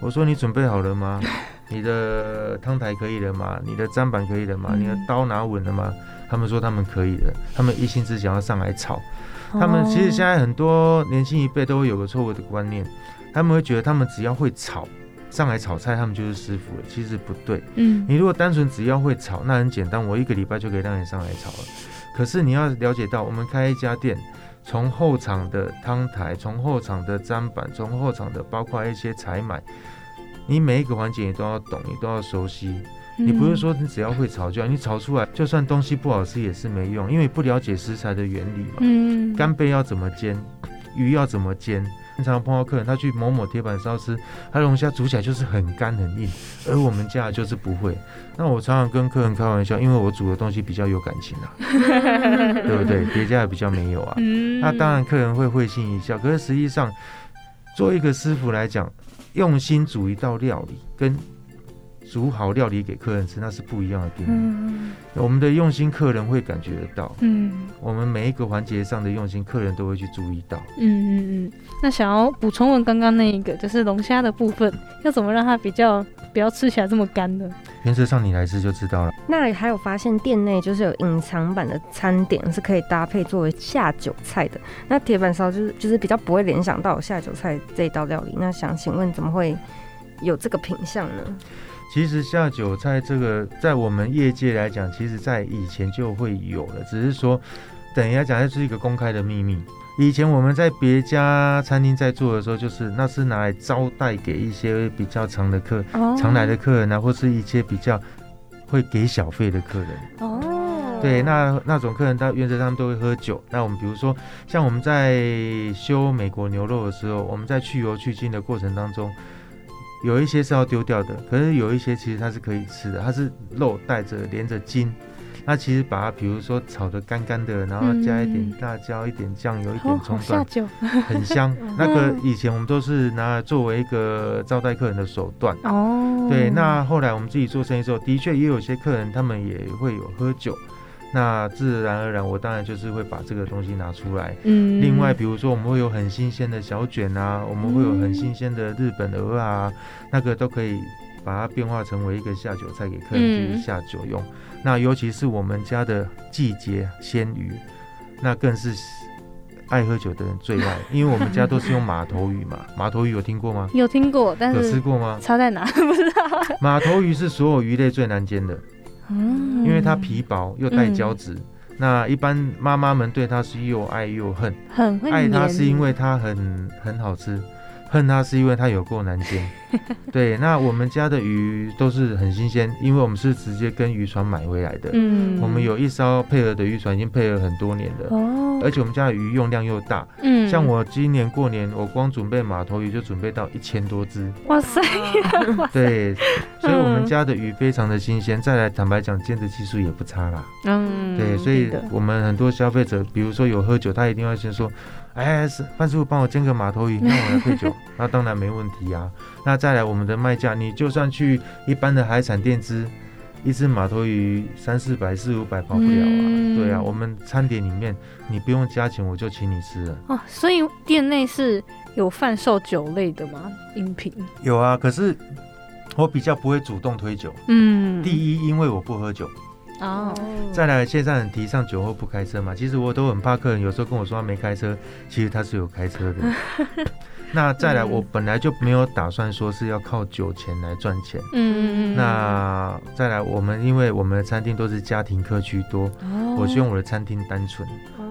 [SPEAKER 3] 我说你准备好了吗？你的汤台可以了吗？你的砧板可以了吗？你的刀拿稳了吗？他们说他们可以的，他们一心只想要上来炒。他们其实现在很多年轻一辈都会有个错误的观念，他们会觉得他们只要会炒。上来炒菜，他们就是师傅了。其实不对，嗯，你如果单纯只要会炒，那很简单，我一个礼拜就可以让你上来炒了。可是你要了解到，我们开一家店，从后场的汤台，从后场的砧板，从后场的包括一些采买，你每一个环节你都要懂，你都要熟悉。你不是说你只要会炒就，你炒出来就算东西不好吃也是没用，因为不了解食材的原理嘛。嗯，干贝要怎么煎，鱼要怎么煎。经常碰到客人，他去某某铁板烧吃，他龙虾煮起来就是很干很硬，而我们家就是不会。那我常常跟客人开玩笑，因为我煮的东西比较有感情啊，对不对？别家也比较没有啊。那当然客人会会心一笑，可是实际上，做一个师傅来讲，用心煮一道料理跟。煮好料理给客人吃，那是不一样的定义。我们的用心，客人会感觉得到。嗯，我们每一个环节上的用心，客人都会去注意到。嗯
[SPEAKER 1] 嗯嗯。那想要补充问刚刚那一个，就是龙虾的部分，要怎么让它比较不要吃起来这么干呢？
[SPEAKER 3] 原则上你来吃就知道了。
[SPEAKER 2] 那还有发现店内就是有隐藏版的餐点是可以搭配作为下酒菜的。那铁板烧就是就是比较不会联想到下酒菜这一道料理。那想请问怎么会有这个品相呢？
[SPEAKER 3] 其实下酒菜这个，在我们业界来讲，其实在以前就会有了，只是说，等一下讲，这是一个公开的秘密。以前我们在别家餐厅在做的时候，就是那是拿来招待给一些比较常的客、常来的客人啊，或是一些比较会给小费的客人。哦，对，那那种客人，他原则上都会喝酒。那我们比如说，像我们在修美国牛肉的时候，我们在去油去筋的过程当中。有一些是要丢掉的，可是有一些其实它是可以吃的，它是肉带着连着筋，那其实把它比如说炒的干干的，然后加一点辣椒、一点酱油、一点葱段，很香。那个以前我们都是拿来作为一个招待客人的手段。哦，对。那后来我们自己做生意之后，的确也有些客人他们也会有喝酒。那自然而然，我当然就是会把这个东西拿出来。嗯。另外，比如说我们会有很新鲜的小卷啊，我们会有很新鲜的日本鹅啊，那个都可以把它变化成为一个下酒菜给客人去下酒用。那尤其是我们家的季节鲜鱼，那更是爱喝酒的人最爱，因为我们家都是用马头鱼嘛。马头鱼有听过吗？
[SPEAKER 1] 有听过，但是
[SPEAKER 3] 有吃过吗？
[SPEAKER 1] 差在哪？不知道。
[SPEAKER 3] 马头鱼是所有鱼类最难煎的。嗯，因为它皮薄又带胶质，那一般妈妈们对它是又爱又恨。
[SPEAKER 1] 很
[SPEAKER 3] 爱它是因为它很很好吃，恨它是因为它有够难煎。对，那我们家的鱼都是很新鲜，因为我们是直接跟渔船买回来的。嗯，我们有一艘配合的渔船，已经配合很多年了。哦，而且我们家的鱼用量又大。嗯，像我今年过年，我光准备码头鱼就准备到一千多只。哇塞！对，所以我们家的鱼非常的新鲜。再来，坦白讲，煎的技术也不差啦。嗯，对，所以我们很多消费者，比如说有喝酒，他一定要先说。哎，是范师傅帮我煎个马头鱼，让我来配酒，那当然没问题啊。那再来我们的卖价，你就算去一般的海产店吃，一只马头鱼三四百、四五百跑不了啊。对啊，我们餐点里面你不用加钱，我就请你吃了。哦，
[SPEAKER 1] 所以店内是有贩售酒类的吗？饮品
[SPEAKER 3] 有啊，可是我比较不会主动推酒。嗯，第一，因为我不喝酒。哦，再来，现在很提倡酒后不开车嘛。其实我都很怕客人有时候跟我说他没开车，其实他是有开车的。那再来，我本来就没有打算说是要靠酒钱来赚钱。嗯嗯嗯。那再来，我们因为我们的餐厅都是家庭客居多，我希望我的餐厅单纯，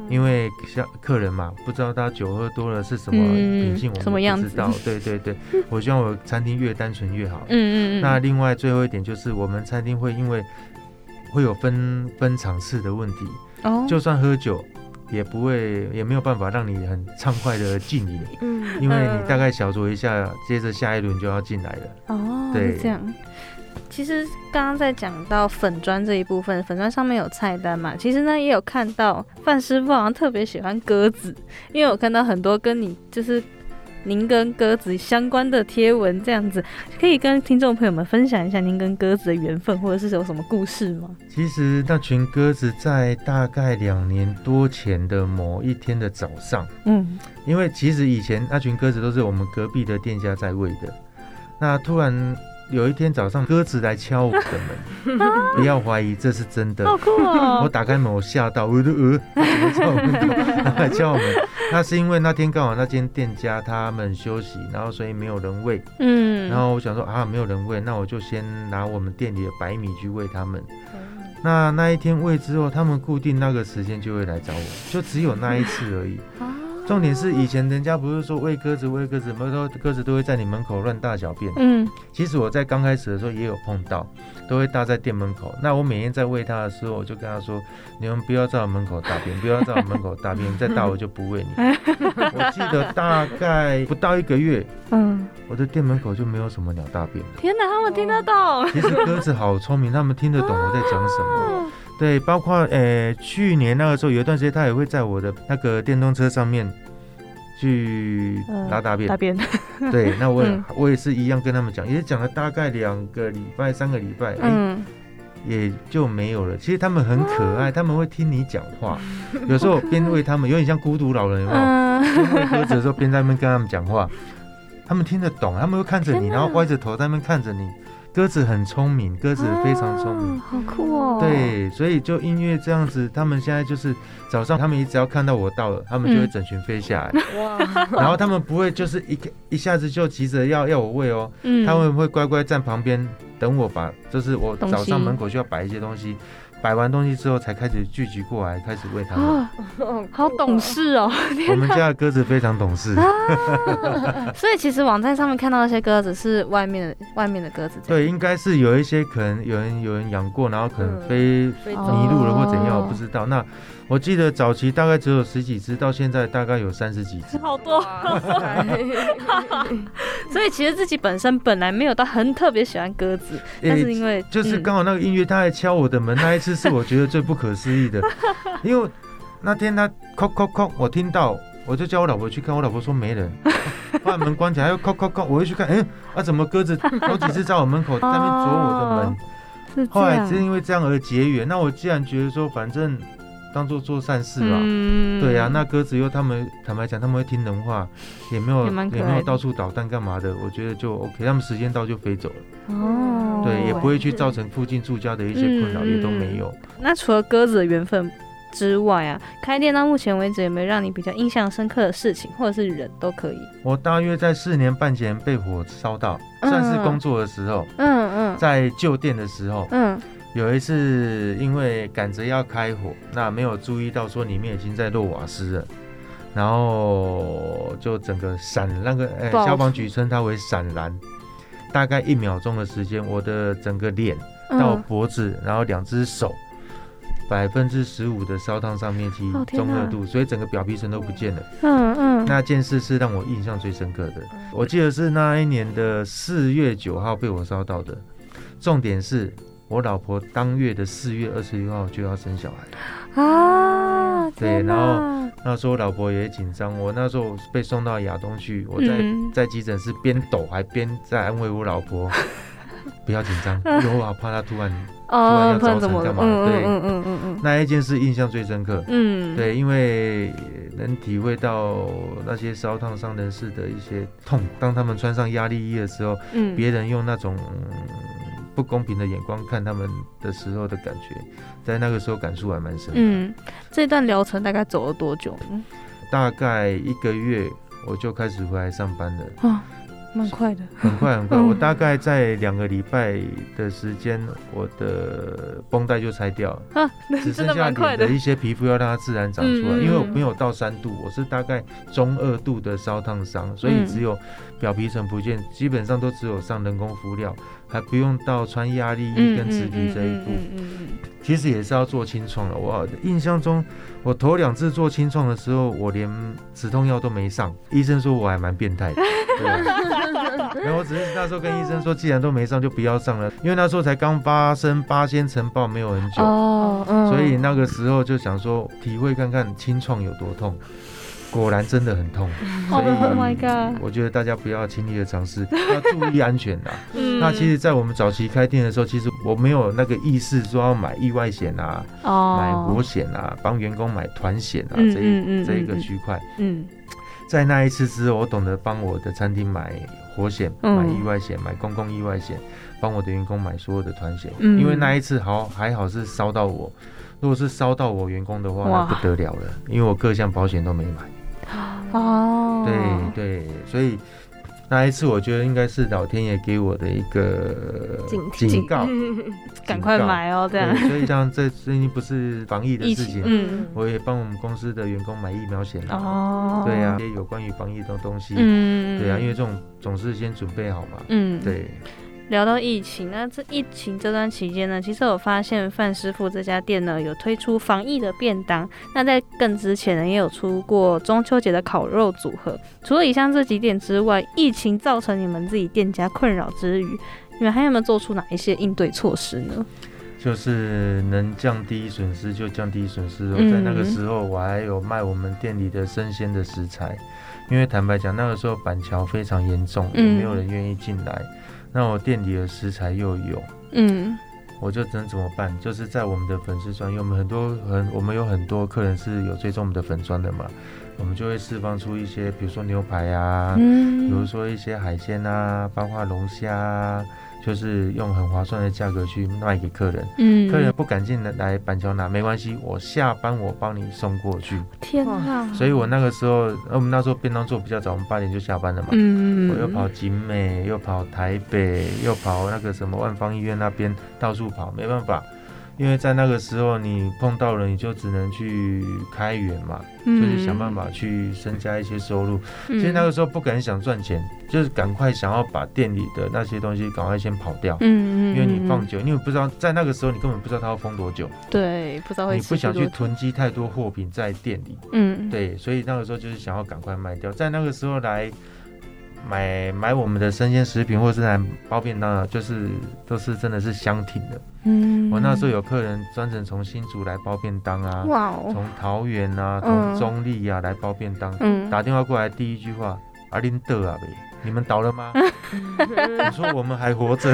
[SPEAKER 3] 因为像客人嘛，不知道他酒喝多了是什么品性，我们不知道。对对对，我希望我餐厅越单纯越好。嗯嗯嗯。那另外最后一点就是，我们餐厅会因为会有分分场次的问题，哦，就算喝酒，也不会也没有办法让你很畅快的进饮，嗯，因为你大概小酌一下，接着下一轮就要进来了，哦，对，
[SPEAKER 1] 这样。其实刚刚在讲到粉砖这一部分，粉砖上面有菜单嘛，其实呢也有看到范师傅好像特别喜欢鸽子，因为我看到很多跟你就是。您跟鸽子相关的贴文，这样子可以跟听众朋友们分享一下您跟鸽子的缘分，或者是有什么故事吗？
[SPEAKER 3] 其实那群鸽子在大概两年多前的某一天的早上，嗯，因为其实以前那群鸽子都是我们隔壁的店家在喂的，那突然。有一天早上，鸽子来敲我的门，不要怀疑，这是真的。
[SPEAKER 1] 好酷哦！
[SPEAKER 3] 我打开门，我吓到，我的鹅怎么敲门？来敲我门？那是因为那天刚好那间店家他们休息，然后所以没有人喂。嗯。然后我想说啊，没有人喂，那我就先拿我们店里的白米去喂他们。那那一天喂之后，他们固定那个时间就会来找我，就只有那一次而已。重点是以前人家不是说喂鸽子喂鸽子，没说鸽子都会在你门口乱大小便。嗯，其实我在刚开始的时候也有碰到，都会搭在店门口。那我每天在喂它的时候，我就跟他说：“你们不要在我门口大便，不要在我门口大便，再大我就不喂你。”我记得大概不到一个月，嗯，我的店门口就没有什么鸟大便了。
[SPEAKER 1] 天哪，他们听得懂？
[SPEAKER 3] 其实鸽子好聪明，他们听得懂我在讲什么。对，包括呃，去年那个时候有一段时间，他也会在我的那个电动车上面去拉大便。
[SPEAKER 1] 大便。
[SPEAKER 3] 对，那我我也是一样跟他们讲，也讲了大概两个礼拜、三个礼拜，嗯，也就没有了。其实他们很可爱，他们会听你讲话，有时候边喂他们，有点像孤独老人，有没有？边喂鸽子的时候，边在那边跟他们讲话，他们听得懂，他们会看着你，然后歪着头在那边看着你。鸽子很聪明，鸽子非常聪明，
[SPEAKER 1] 好酷哦。
[SPEAKER 3] 对，所以就因为这样子，他们现在就是早上，他们一只要看到我到了，他们就会整群飞下来。哇！然后他们不会就是一一下子就急着要要我喂哦，他们会乖乖站旁边等我把，就是我早上门口就要摆一些东西。摆完东西之后，才开始聚集过来，开始喂它们。
[SPEAKER 1] 好懂事哦！
[SPEAKER 3] 我们家的鸽子非常懂事。
[SPEAKER 1] 所以其实网站上面看到那些鸽子是外面的外面的鸽子。
[SPEAKER 3] 对，应该是有一些可能有人有人养过，然后可能飞迷路了或怎样，我不知道。那。我记得早期大概只有十几只，到现在大概有三十几只，
[SPEAKER 1] 好多。所以其实自己本身本来没有到很特别喜欢鸽子，但是因为
[SPEAKER 3] 就是刚好那个音乐他还敲我的门，那一次是我觉得最不可思议的，因为那天他敲敲敲，我听到我就叫我老婆去看，我老婆说没人，把门关起来又敲敲敲，我又去看，哎，啊怎么鸽子好几次在我门口在那边啄我的门，后来是因为这样而结缘。那我既然觉得说反正。当做做善事吧，对呀，那鸽子又他们坦白讲，他们会听人话，也没有也没有到处捣蛋干嘛的，我觉得就 OK，他们时间到就飞走了，哦，对，也不会去造成附近住家的一些困扰，也都没有。
[SPEAKER 1] 那除了鸽子的缘分之外啊，开店到目前为止有没有让你比较印象深刻的事情，或者是人都可以？
[SPEAKER 3] 我大约在四年半前被火烧到，算是工作的时候，嗯嗯，在旧店的时候，嗯。有一次，因为赶着要开火，那没有注意到说里面已经在漏瓦斯了，然后就整个闪那个，呃，消防局称它为闪燃，大概一秒钟的时间，我的整个脸到脖子，然后两只手，百分之十五的烧烫上面积，中热度，所以整个表皮层都不见了。嗯嗯，那件事是让我印象最深刻的，我记得是那一年的四月九号被我烧到的，重点是。我老婆当月的四月二十六号就要生小孩啊！对，然后那时候我老婆也紧张，我那时候被送到亚东去，我在在急诊室边抖还边在安慰我老婆，不要紧张，因为我怕她突然突然要造成干嘛？对，嗯嗯嗯嗯，那一件事印象最深刻。嗯，对，因为能体会到那些烧烫伤人士的一些痛，当他们穿上压力衣的时候，嗯，别人用那种。不公平的眼光看他们的时候的感觉，在那个时候感触还蛮深。嗯，
[SPEAKER 1] 这段疗程大概走了多久？
[SPEAKER 3] 大概一个月，我就开始回来上班了。
[SPEAKER 1] 蛮快的，
[SPEAKER 3] 很快很快。我大概在两个礼拜的时间，我的绷带就拆掉了，只剩下脸的一些皮肤要让它自然长出来。因为我没有到三度，我是大概中二度的烧烫伤，所以只有表皮层不见，基本上都只有上人工敷料，还不用到穿压力衣跟植皮这一步。其实也是要做清创了。我印象中，我头两次做清创的时候，我连止痛药都没上，医生说我还蛮变态的。然后我只是那时候跟医生说，既然都没上，就不要上了，因为那时候才刚发生八仙尘爆没有很久，哦，所以那个时候就想说体会看看清创有多痛，果然真的很痛，所以我觉得大家不要轻易的尝试，要注意安全的。那其实，在我们早期开店的时候，其实我没有那个意识说要买意外险啊，买活险啊，帮员工买团险啊，这一这一个区块，嗯。在那一次之后，我懂得帮我的餐厅买活险、买意外险、买公共意外险，帮我的员工买所有的团险。因为那一次好还好是烧到我，如果是烧到我员工的话，那不得了了，因为我各项保险都没买。哦，对对，所以。那一次，我觉得应该是老天爷给我的一个警警告，
[SPEAKER 1] 赶快买哦，这样。
[SPEAKER 3] 所以像这最近不是防疫的事情，嗯，我也帮我们公司的员工买疫苗险哦，对呀，也有关于防疫的东西，嗯，对呀，因为这种总是先准备好嘛，嗯，对。
[SPEAKER 1] 聊到疫情，那这疫情这段期间呢，其实我发现范师傅这家店呢有推出防疫的便当。那在更之前呢，也有出过中秋节的烤肉组合。除了以上这几点之外，疫情造成你们自己店家困扰之余，你们还有没有做出哪一些应对措施呢？
[SPEAKER 3] 就是能降低损失就降低损失。在那个时候，我还有卖我们店里的生鲜的食材，因为坦白讲，那个时候板桥非常严重，也没有人愿意进来。那我店里的食材又有，嗯，我就能怎么办？就是在我们的粉丝专，因为我们很多很，我们有很多客人是有追踪我们的粉砖的嘛，我们就会释放出一些，比如说牛排啊，嗯，比如说一些海鲜啊，包括龙虾。就是用很划算的价格去卖给客人，嗯，客人不敢进来板桥拿，没关系，我下班我帮你送过去。
[SPEAKER 1] 天哪！
[SPEAKER 3] 所以我那个时候，我们那时候便当做比较早，我们八点就下班了嘛，嗯我又跑景美，又跑台北，又跑那个什么万方医院那边，到处跑，没办法。因为在那个时候，你碰到了，你就只能去开源嘛，就是想办法去增加一些收入。其实那个时候不敢想赚钱，就是赶快想要把店里的那些东西赶快先跑掉。嗯嗯。因为你放久，因为不知道在那个时候你根本不知道它要封多久。
[SPEAKER 1] 对，不知道会。
[SPEAKER 3] 你不想去囤积太多货品在店里。嗯。对，所以那个时候就是想要赶快卖掉，在那个时候来。买买我们的生鲜食品，或者是来包便当的，就是都是真的是相挺的。嗯，我那时候有客人专程从新竹来包便当啊，哇哦，从桃园啊，从中立啊来包便当，嗯，打电话过来第一句话，阿林德啊呗。你们倒了吗？我说我们还活着，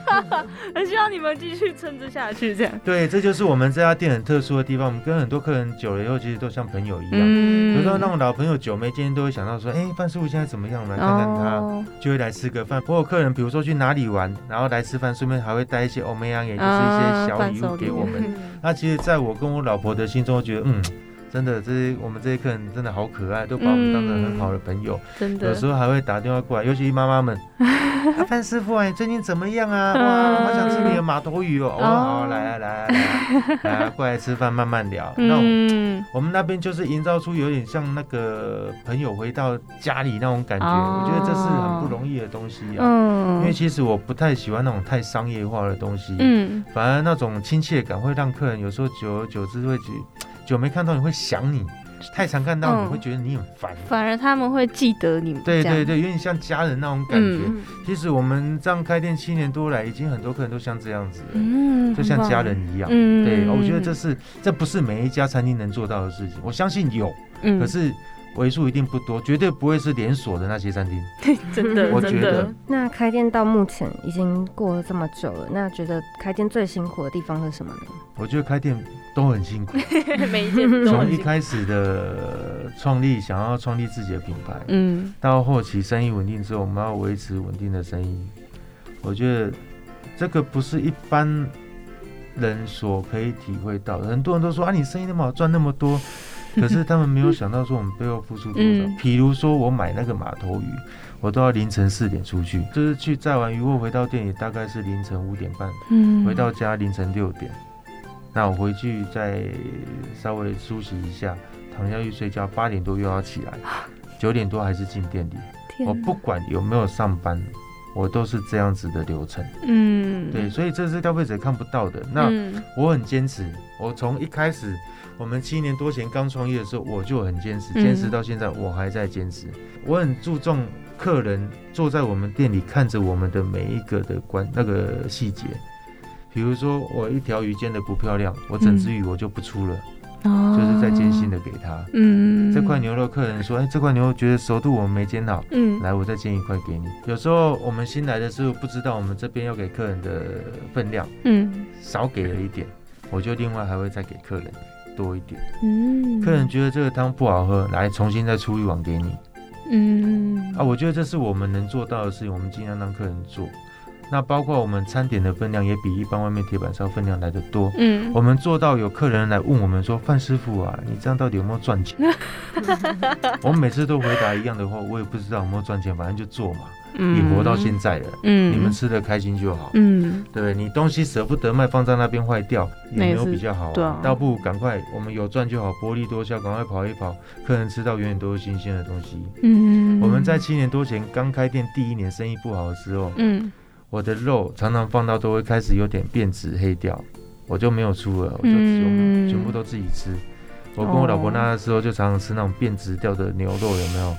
[SPEAKER 1] 很希望你们继续撑着下去，这样。
[SPEAKER 3] 对，这就是我们这家店很特殊的地方。我们跟很多客人久了以后，其实都像朋友一样。嗯。有时候那种老朋友久没见，都会想到说：“哎，范师傅现在怎么样？来看看他，就会来吃个饭。”或有客人，比如说去哪里玩，然后来吃饭，顺便还会带一些欧美亚，也就是一些小礼物给我们。那其实，在我跟我老婆的心中，我觉得嗯。真的，这些我们这些客人真的好可爱，都把我们当成很好的朋友。
[SPEAKER 1] 真的，
[SPEAKER 3] 有时候还会打电话过来，尤其妈妈们。阿 范师傅啊，你最近怎么样啊？哇，好想吃你的马头鱼哦！哇，来啊来啊来啊，过来吃饭，慢慢聊。那我们那边就是营造出有点像那个朋友回到家里那种感觉。我觉得这是很不容易的东西啊。嗯。因为其实我不太喜欢那种太商业化的东西。嗯。反而那种亲切感会让客人有时候久而久之会觉。久没看到你会想你，太常看到你会觉得你很烦。
[SPEAKER 1] 反而他们会记得你们。
[SPEAKER 3] 对对对，有点像家人那种感觉。其实我们这样开店七年多来，已经很多客人都像这样子，嗯，就像家人一样。嗯，对，我觉得这是这不是每一家餐厅能做到的事情。我相信有，可是。为数一定不多，绝对不会是连锁的那些餐厅。
[SPEAKER 1] 对真的，
[SPEAKER 3] 我觉得。
[SPEAKER 2] 那开店到目前已经过了这么久了，那觉得开店最辛苦的地方是什么呢？
[SPEAKER 3] 我觉得开店都很辛苦，
[SPEAKER 1] 每一件
[SPEAKER 3] 从一开始的创立，想要创立自己的品牌，嗯，到后期生意稳定之后，我们要维持稳定的生意。我觉得这个不是一般人所可以体会到的。很多人都说啊，你生意那么好，赚那么多。可是他们没有想到说我们背后付出多少。比如说我买那个码头鱼，我都要凌晨四点出去，就是去载完鱼货回到店里大概是凌晨五点半，回到家凌晨六点。那我回去再稍微梳洗一下，躺下去睡觉，八点多又要起来，九点多还是进店里。我不管有没有上班，我都是这样子的流程。嗯，对，所以这是消费者看不到的。那我很坚持，我从一开始。我们七年多前刚创业的时候，我就很坚持，坚持到现在，我还在坚持。我很注重客人坐在我们店里看着我们的每一个的关那个细节。比如说，我一条鱼煎的不漂亮，我整只鱼我就不出了，就是在煎新的给他。嗯，这块牛肉客人说，哎，这块牛肉觉得熟度我们没煎好，嗯，来，我再煎一块给你。有时候我们新来的时候不知道我们这边要给客人的分量，嗯，少给了一点，我就另外还会再给客人。多一点，嗯，客人觉得这个汤不好喝，来重新再出一碗给你，嗯，啊，我觉得这是我们能做到的事情，我们尽量让客人做。那包括我们餐点的分量也比一般外面铁板烧分量来的多，嗯，我们做到有客人来问我们说，范师傅啊，你这样到底有没有赚钱？我们每次都回答一样的话，我也不知道有没有赚钱，反正就做嘛。也活到现在了，嗯，你们吃的开心就好，嗯，对不对？你东西舍不得卖，放在那边坏掉，也没有比较好，对，倒不如赶快，我们有赚就好，薄利多销，赶快跑一跑，客人吃到永远都是新鲜的东西。嗯，我们在七年多前刚开店第一年生意不好的时候，嗯，我的肉常常放到都会开始有点变质黑掉，我就没有出了，我就全全部都自己吃。我跟我老婆那时候就常常吃那种变质掉的牛肉，有没有？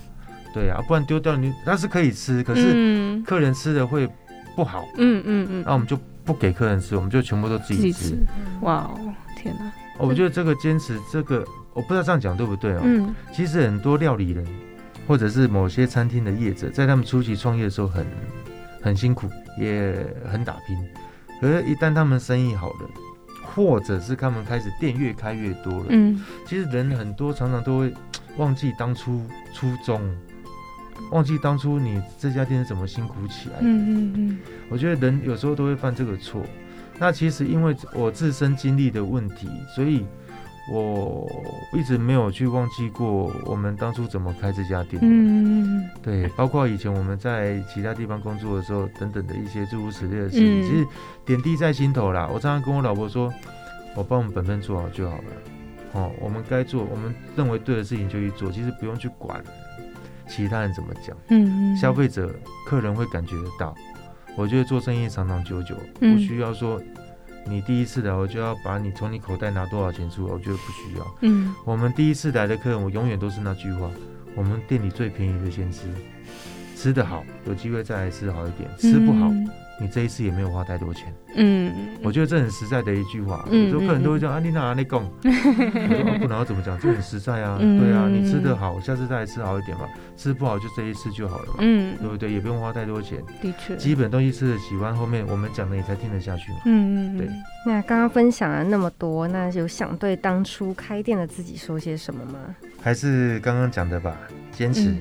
[SPEAKER 3] 对啊，不然丢掉你那是可以吃，可是客人吃的会不好。嗯嗯嗯，那我们就不给客人吃，我们就全部都自己吃。
[SPEAKER 1] 哇哦，天哪！
[SPEAKER 3] 我觉得这个坚持，这个我不知道这样讲对不对哦。嗯。其实很多料理人，或者是某些餐厅的业者，在他们初期创业的时候，很很辛苦，也很打拼。可是，一旦他们生意好了，或者是他们开始店越开越多了，嗯，其实人很多常常都会 忘记当初初衷。忘记当初你这家店是怎么辛苦起来的。嗯嗯嗯。我觉得人有时候都会犯这个错。那其实因为我自身经历的问题，所以我一直没有去忘记过我们当初怎么开这家店。嗯嗯对，包括以前我们在其他地方工作的时候等等的一些诸如此类的事情，其实点滴在心头啦。我常常跟我老婆说，我帮我们本分做好就好了。哦，我们该做，我们认为对的事情就去做，其实不用去管。其他人怎么讲？嗯嗯，消费者、客人会感觉得到。我觉得做生意长长久久，不需要说你第一次来我就要把你从你口袋拿多少钱出来，我觉得不需要。嗯，我们第一次来的客人，我永远都是那句话：我们店里最便宜的先吃，吃得好，有机会再来吃好一点；吃不好。你这一次也没有花太多钱，嗯，我觉得这很实在的一句话。有时候客人都会讲啊，你哪哪里讲？我说不能怎么讲，这很实在啊，对啊，你吃的好，下次再来吃好一点嘛，吃不好就这一次就好了嘛，嗯，对不对？也不用花太多钱，
[SPEAKER 1] 的确，
[SPEAKER 3] 基本东西吃的喜欢，后面我们讲的你才听得下去嘛，嗯嗯，对。
[SPEAKER 2] 那刚刚分享了那么多，那有想对当初开店的自己说些什么吗？
[SPEAKER 3] 还是刚刚讲的吧，坚持。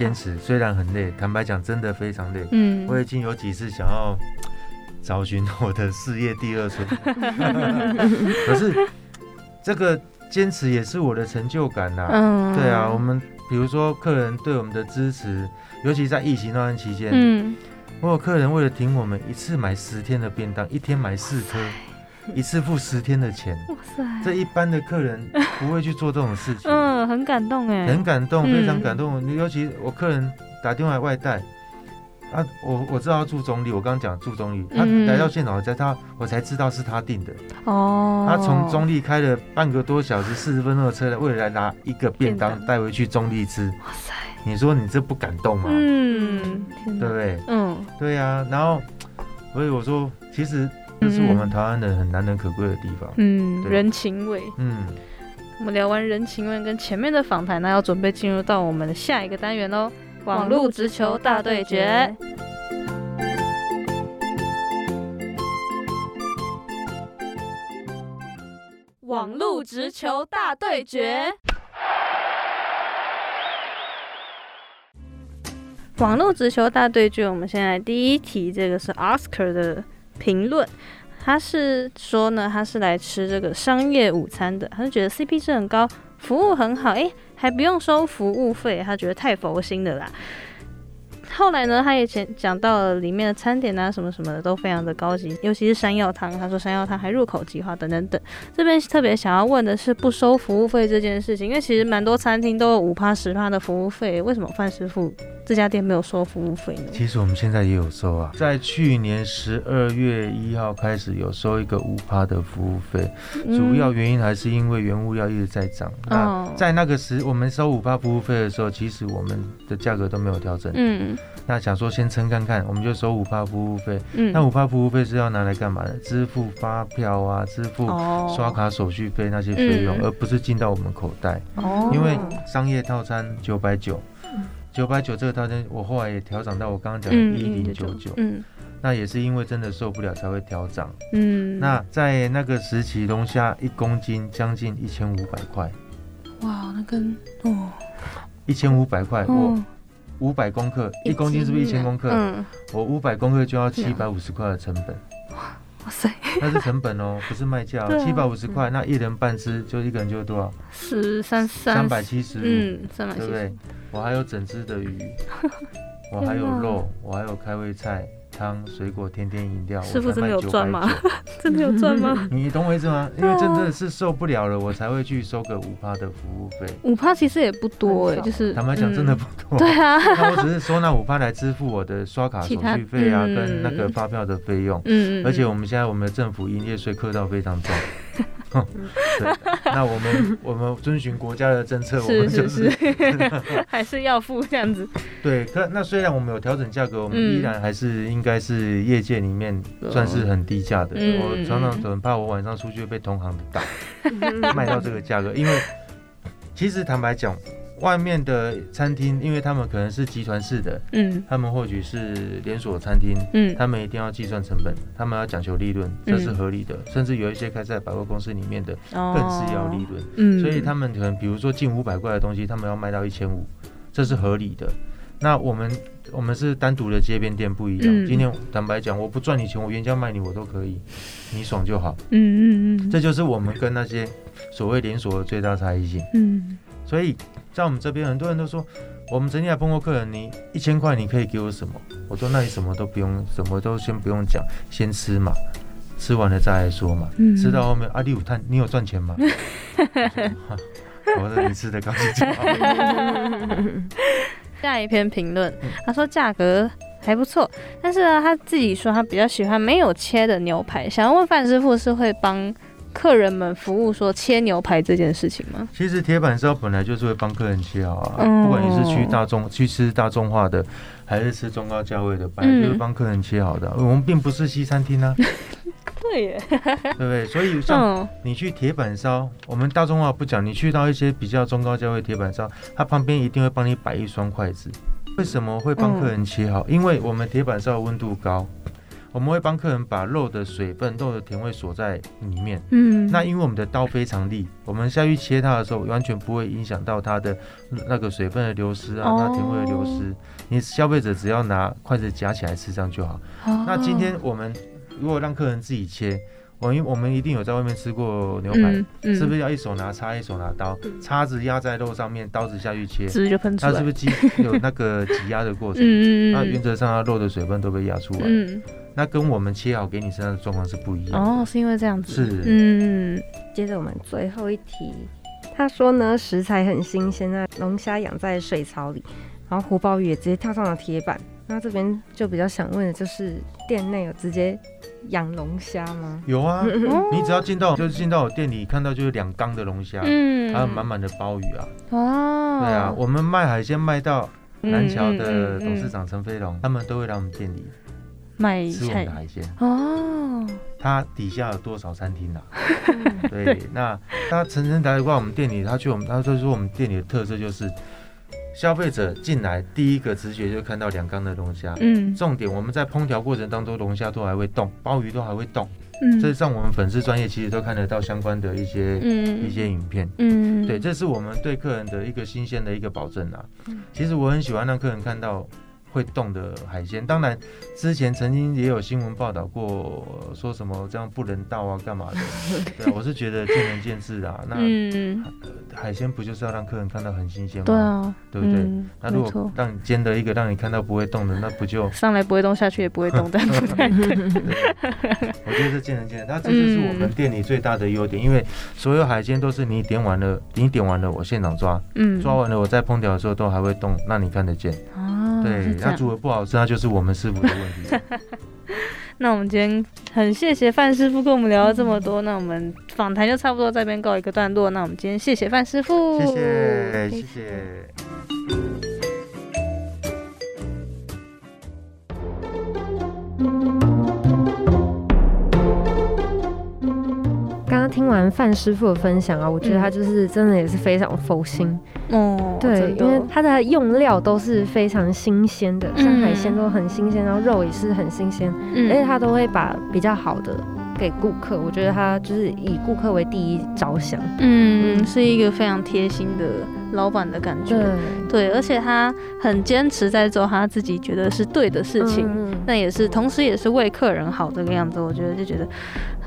[SPEAKER 3] 坚持虽然很累，坦白讲真的非常累。嗯，我已经有几次想要找寻我的事业第二春，可是这个坚持也是我的成就感呐。嗯，对啊，我们比如说客人对我们的支持，尤其在疫情那段期间，嗯，我有客人为了挺我们，一次买十天的便当，一天买四颗。一次付十天的钱，哇塞！这一般的客人 不会去做这种事情。
[SPEAKER 1] 嗯，很感动哎，
[SPEAKER 3] 很感动，非常感动。你尤其我客人打电话外带，啊，我我知道住中立，我刚刚讲住中立，他来到现场，在他我才知道是他订的。哦。他从中立开了半个多小时，四十分钟的车，为了来拿一个便当带回去中立吃。哇塞！你说你这不感动吗？嗯，对不对？嗯，对呀。然后，所以我说，其实。这是我们台湾的很难能可贵的地方。
[SPEAKER 1] 嗯，人情味。嗯，我们聊完人情味跟前面的访谈，那要准备进入到我们的下一个单元喽——网络直球大对决。网络直球大对决。网络直球大对决，我们先来第一题，这个是 Oscar 的。评论，他是说呢，他是来吃这个商业午餐的，他就觉得 CP 值很高，服务很好，诶，还不用收服务费，他觉得太佛心的啦。后来呢，他也讲讲到了里面的餐点啊，什么什么的都非常的高级，尤其是山药汤，他说山药汤还入口即化，等等等。这边特别想要问的是不收服务费这件事情，因为其实蛮多餐厅都有五趴十趴的服务费，为什么范师傅这家店没有收服务费呢？
[SPEAKER 3] 其实我们现在也有收啊，在去年十二月一号开始有收一个五趴的服务费，主要原因还是因为原物料一直在涨。那在那个时我们收五趴服务费的时候，其实我们的价格都没有调整。嗯。那想说先撑看看，我们就收五趴服务费。嗯，那五趴服务费是要拿来干嘛的？支付发票啊，支付刷卡手续费那些费用，而不是进到我们口袋。哦，因为商业套餐九百九，九百九这个套餐，我后来也调整到我刚刚讲的一零九九。嗯，那也是因为真的受不了才会调涨。嗯，那在那个时期，龙虾一公斤将近一千五百块。
[SPEAKER 1] 哇，那跟哦，
[SPEAKER 3] 一千五百块我。五百公克，一公斤是不是一千公克？嗯，我五百公克就要七百五十块的成本。哇塞，那是成本哦，不是卖价。哦七百五十块，那一人半只，就一个人就多少？
[SPEAKER 1] 十三三
[SPEAKER 3] 三百七十，嗯，三百七十，对不对？我还有整只的鱼，我还有肉，我还有开胃菜。汤、水果、甜甜饮料，
[SPEAKER 1] 师傅 真的有赚吗？真的有赚吗？
[SPEAKER 3] 你懂我意思吗？因为真的是受不了了，我才会去收个五趴的服务费。
[SPEAKER 1] 五趴其实也不多哎，就是
[SPEAKER 3] 坦白讲，真的不多。
[SPEAKER 1] 对啊，
[SPEAKER 3] 那我只是收那五趴来支付我的刷卡手续费啊，跟那个发票的费用。嗯嗯。而且我们现在我们的政府营业税课到非常重。那我们我们遵循国家的政策，我
[SPEAKER 1] 们
[SPEAKER 3] 就是
[SPEAKER 1] 还是要付这样子。
[SPEAKER 3] 对，可那虽然我们有调整价格，我们依然还是应该是业界里面算是很低价的。我常常很怕我晚上出去被同行打，卖到这个价格，因为其实坦白讲。外面的餐厅，因为他们可能是集团式的，嗯，他们或许是连锁餐厅，嗯，他们一定要计算成本，他们要讲求利润，这是合理的。甚至有一些开在百货公司里面的，更是要利润，嗯，所以他们可能比如说近五百块的东西，他们要卖到一千五，这是合理的。那我们我们是单独的街边店不一样。今天坦白讲，我不赚你钱，我原价卖你我都可以，你爽就好。嗯嗯嗯，这就是我们跟那些所谓连锁的最大差异性。嗯，所以。在我们这边，很多人都说，我们曾经还碰过客人，你一千块你可以给我什么？我说那你什么都不用，什么都先不用讲，先吃嘛，吃完了再来说嘛。吃到后面，阿弟有赚，你有赚钱吗？我说你吃的高兴就好。
[SPEAKER 1] 下一篇评论，他说价格还不错，但是呢，他自己说他比较喜欢没有切的牛排，想要问范师傅是会帮。客人们服务说切牛排这件事情吗？
[SPEAKER 3] 其实铁板烧本来就是会帮客人切好啊，不管你是去大众去吃大众化的，还是吃中高价位的，本来就是帮客人切好的。我们并不是西餐厅啊，
[SPEAKER 1] 对耶，
[SPEAKER 3] 对不对？所以像你去铁板烧，我们大众化不讲，你去到一些比较中高价位铁板烧，它旁边一定会帮你摆一双筷子。为什么会帮客人切好？因为我们铁板烧温度高。我们会帮客人把肉的水分、肉的甜味锁在里面。嗯，那因为我们的刀非常利，我们下去切它的时候，完全不会影响到它的那个水分的流失啊，它甜味的流失。你消费者只要拿筷子夹起来吃这样就好。那今天我们如果让客人自己切，我因我们一定有在外面吃过牛排，是不是要一手拿叉，一手拿刀，叉子压在肉上面，刀子下去切，
[SPEAKER 1] 汁就喷出来。
[SPEAKER 3] 它是不是挤有那个挤压的过程？嗯嗯那原则上，它肉的水分都被压出来。嗯。那跟我们切好给你身上的状况是不一样
[SPEAKER 1] 哦，是因为这样子。
[SPEAKER 3] 是，嗯。
[SPEAKER 2] 接着我们最后一题，他说呢，食材很新鲜啊龙虾养在水槽里，然后胡鲍鱼也直接跳上了铁板。那这边就比较想问的就是，店内有直接养龙虾吗？
[SPEAKER 3] 有啊，你只要进到就是进到我店里看到就是两缸的龙虾，嗯，还有满满的鲍鱼啊。哦。对啊，我们卖海鲜卖到南桥的董事长陈飞龙，他们都会来我们店里。
[SPEAKER 1] 卖
[SPEAKER 3] 吃我们的海鲜哦，他底下有多少餐厅啊？对，那他陈陈来过我们店里，他去我们，他就说我们店里的特色就是，消费者进来第一个直觉就看到两缸的龙虾，嗯，重点我们在烹调过程当中，龙虾都还会动，鲍鱼都还会动，嗯，这让我们粉丝专业其实都看得到相关的一些一些影片，嗯，对，这是我们对客人的一个新鲜的一个保证啊。嗯。其实我很喜欢让客人看到。会动的海鲜，当然之前曾经也有新闻报道过，说什么这样不人道啊，干嘛的？对，我是觉得见仁见智啊。那海鲜不就是要让客人看到很新鲜吗？
[SPEAKER 1] 对啊，
[SPEAKER 3] 对不对？那如果让你煎的一个让你看到不会动的，那不就
[SPEAKER 1] 上来不会动，下去也不会动 的？
[SPEAKER 3] 我觉得这见仁见智，那这就是我们店里最大的优点，因为所有海鲜都是你点完了，你点完了我现场抓，嗯，抓完了我在烹调的时候都还会动，让你看得见。对，他煮的不好吃，那就是我们师傅的问题。
[SPEAKER 1] 那我们今天很谢谢范师傅跟我们聊了这么多，那我们访谈就差不多这边告一个段落。那我们今天谢谢范师傅，
[SPEAKER 3] 谢谢谢谢。
[SPEAKER 2] 听完范师傅的分享啊，我觉得他就是真的也是非常佛心。哦。对，因为他的用料都是非常新鲜的，像海鲜都很新鲜，然后肉也是很新鲜，而且他都会把比较好的给顾客。我觉得他就是以顾客为第一着想，
[SPEAKER 1] 嗯，是一个非常贴心的老板的感觉。对，而且他很坚持在做他自己觉得是对的事情，那也是同时也是为客人好这个样子。我觉得就觉得。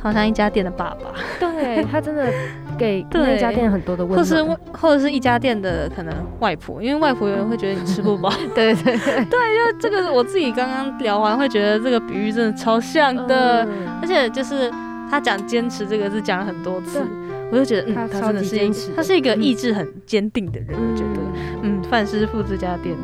[SPEAKER 1] 好像一家店的爸爸，
[SPEAKER 2] 对他真的给那家店很多的 温暖，或
[SPEAKER 1] 是或者是一家店的可能外婆，因为外婆有人会觉得你吃不饱，
[SPEAKER 2] 对 对对，对，
[SPEAKER 1] 因为这个我自己刚刚聊完会觉得这个比喻真的超像的，而且就是他讲坚持这个字讲了很多次，我就觉得他真的是他是一个意志很坚定的人，我觉得，嗯，范师傅这家店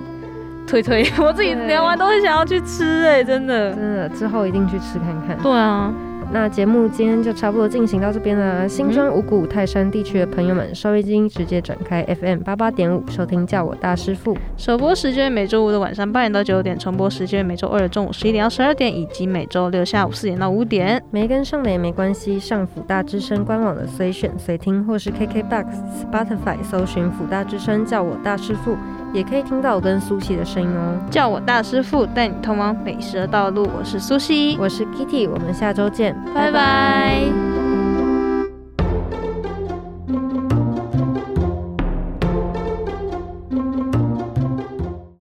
[SPEAKER 1] 推推，我自己聊完都会想要去吃，哎，真的。
[SPEAKER 2] 真的之后一定去吃看看，
[SPEAKER 1] 对啊。
[SPEAKER 2] 那节目今天就差不多进行到这边了。新庄五股泰山地区的朋友们，收音机直接转开 FM 八八点五，收听叫我大师傅。
[SPEAKER 1] 首播时间每周五的晚上八点到九点，重播时间每周二的中午十一点到十二点，以及每周六下午四点到五点。
[SPEAKER 2] 没跟上的也没关系，上辅大之声官网的随选随听，或是 KKBOX、Spotify 搜寻辅大之声，叫我大师傅。也可以听到我跟苏西的声音哦，
[SPEAKER 1] 叫我大师傅，带你通往美食的道路。我是苏西，
[SPEAKER 2] 我是 Kitty，我们下周见，
[SPEAKER 1] 拜拜。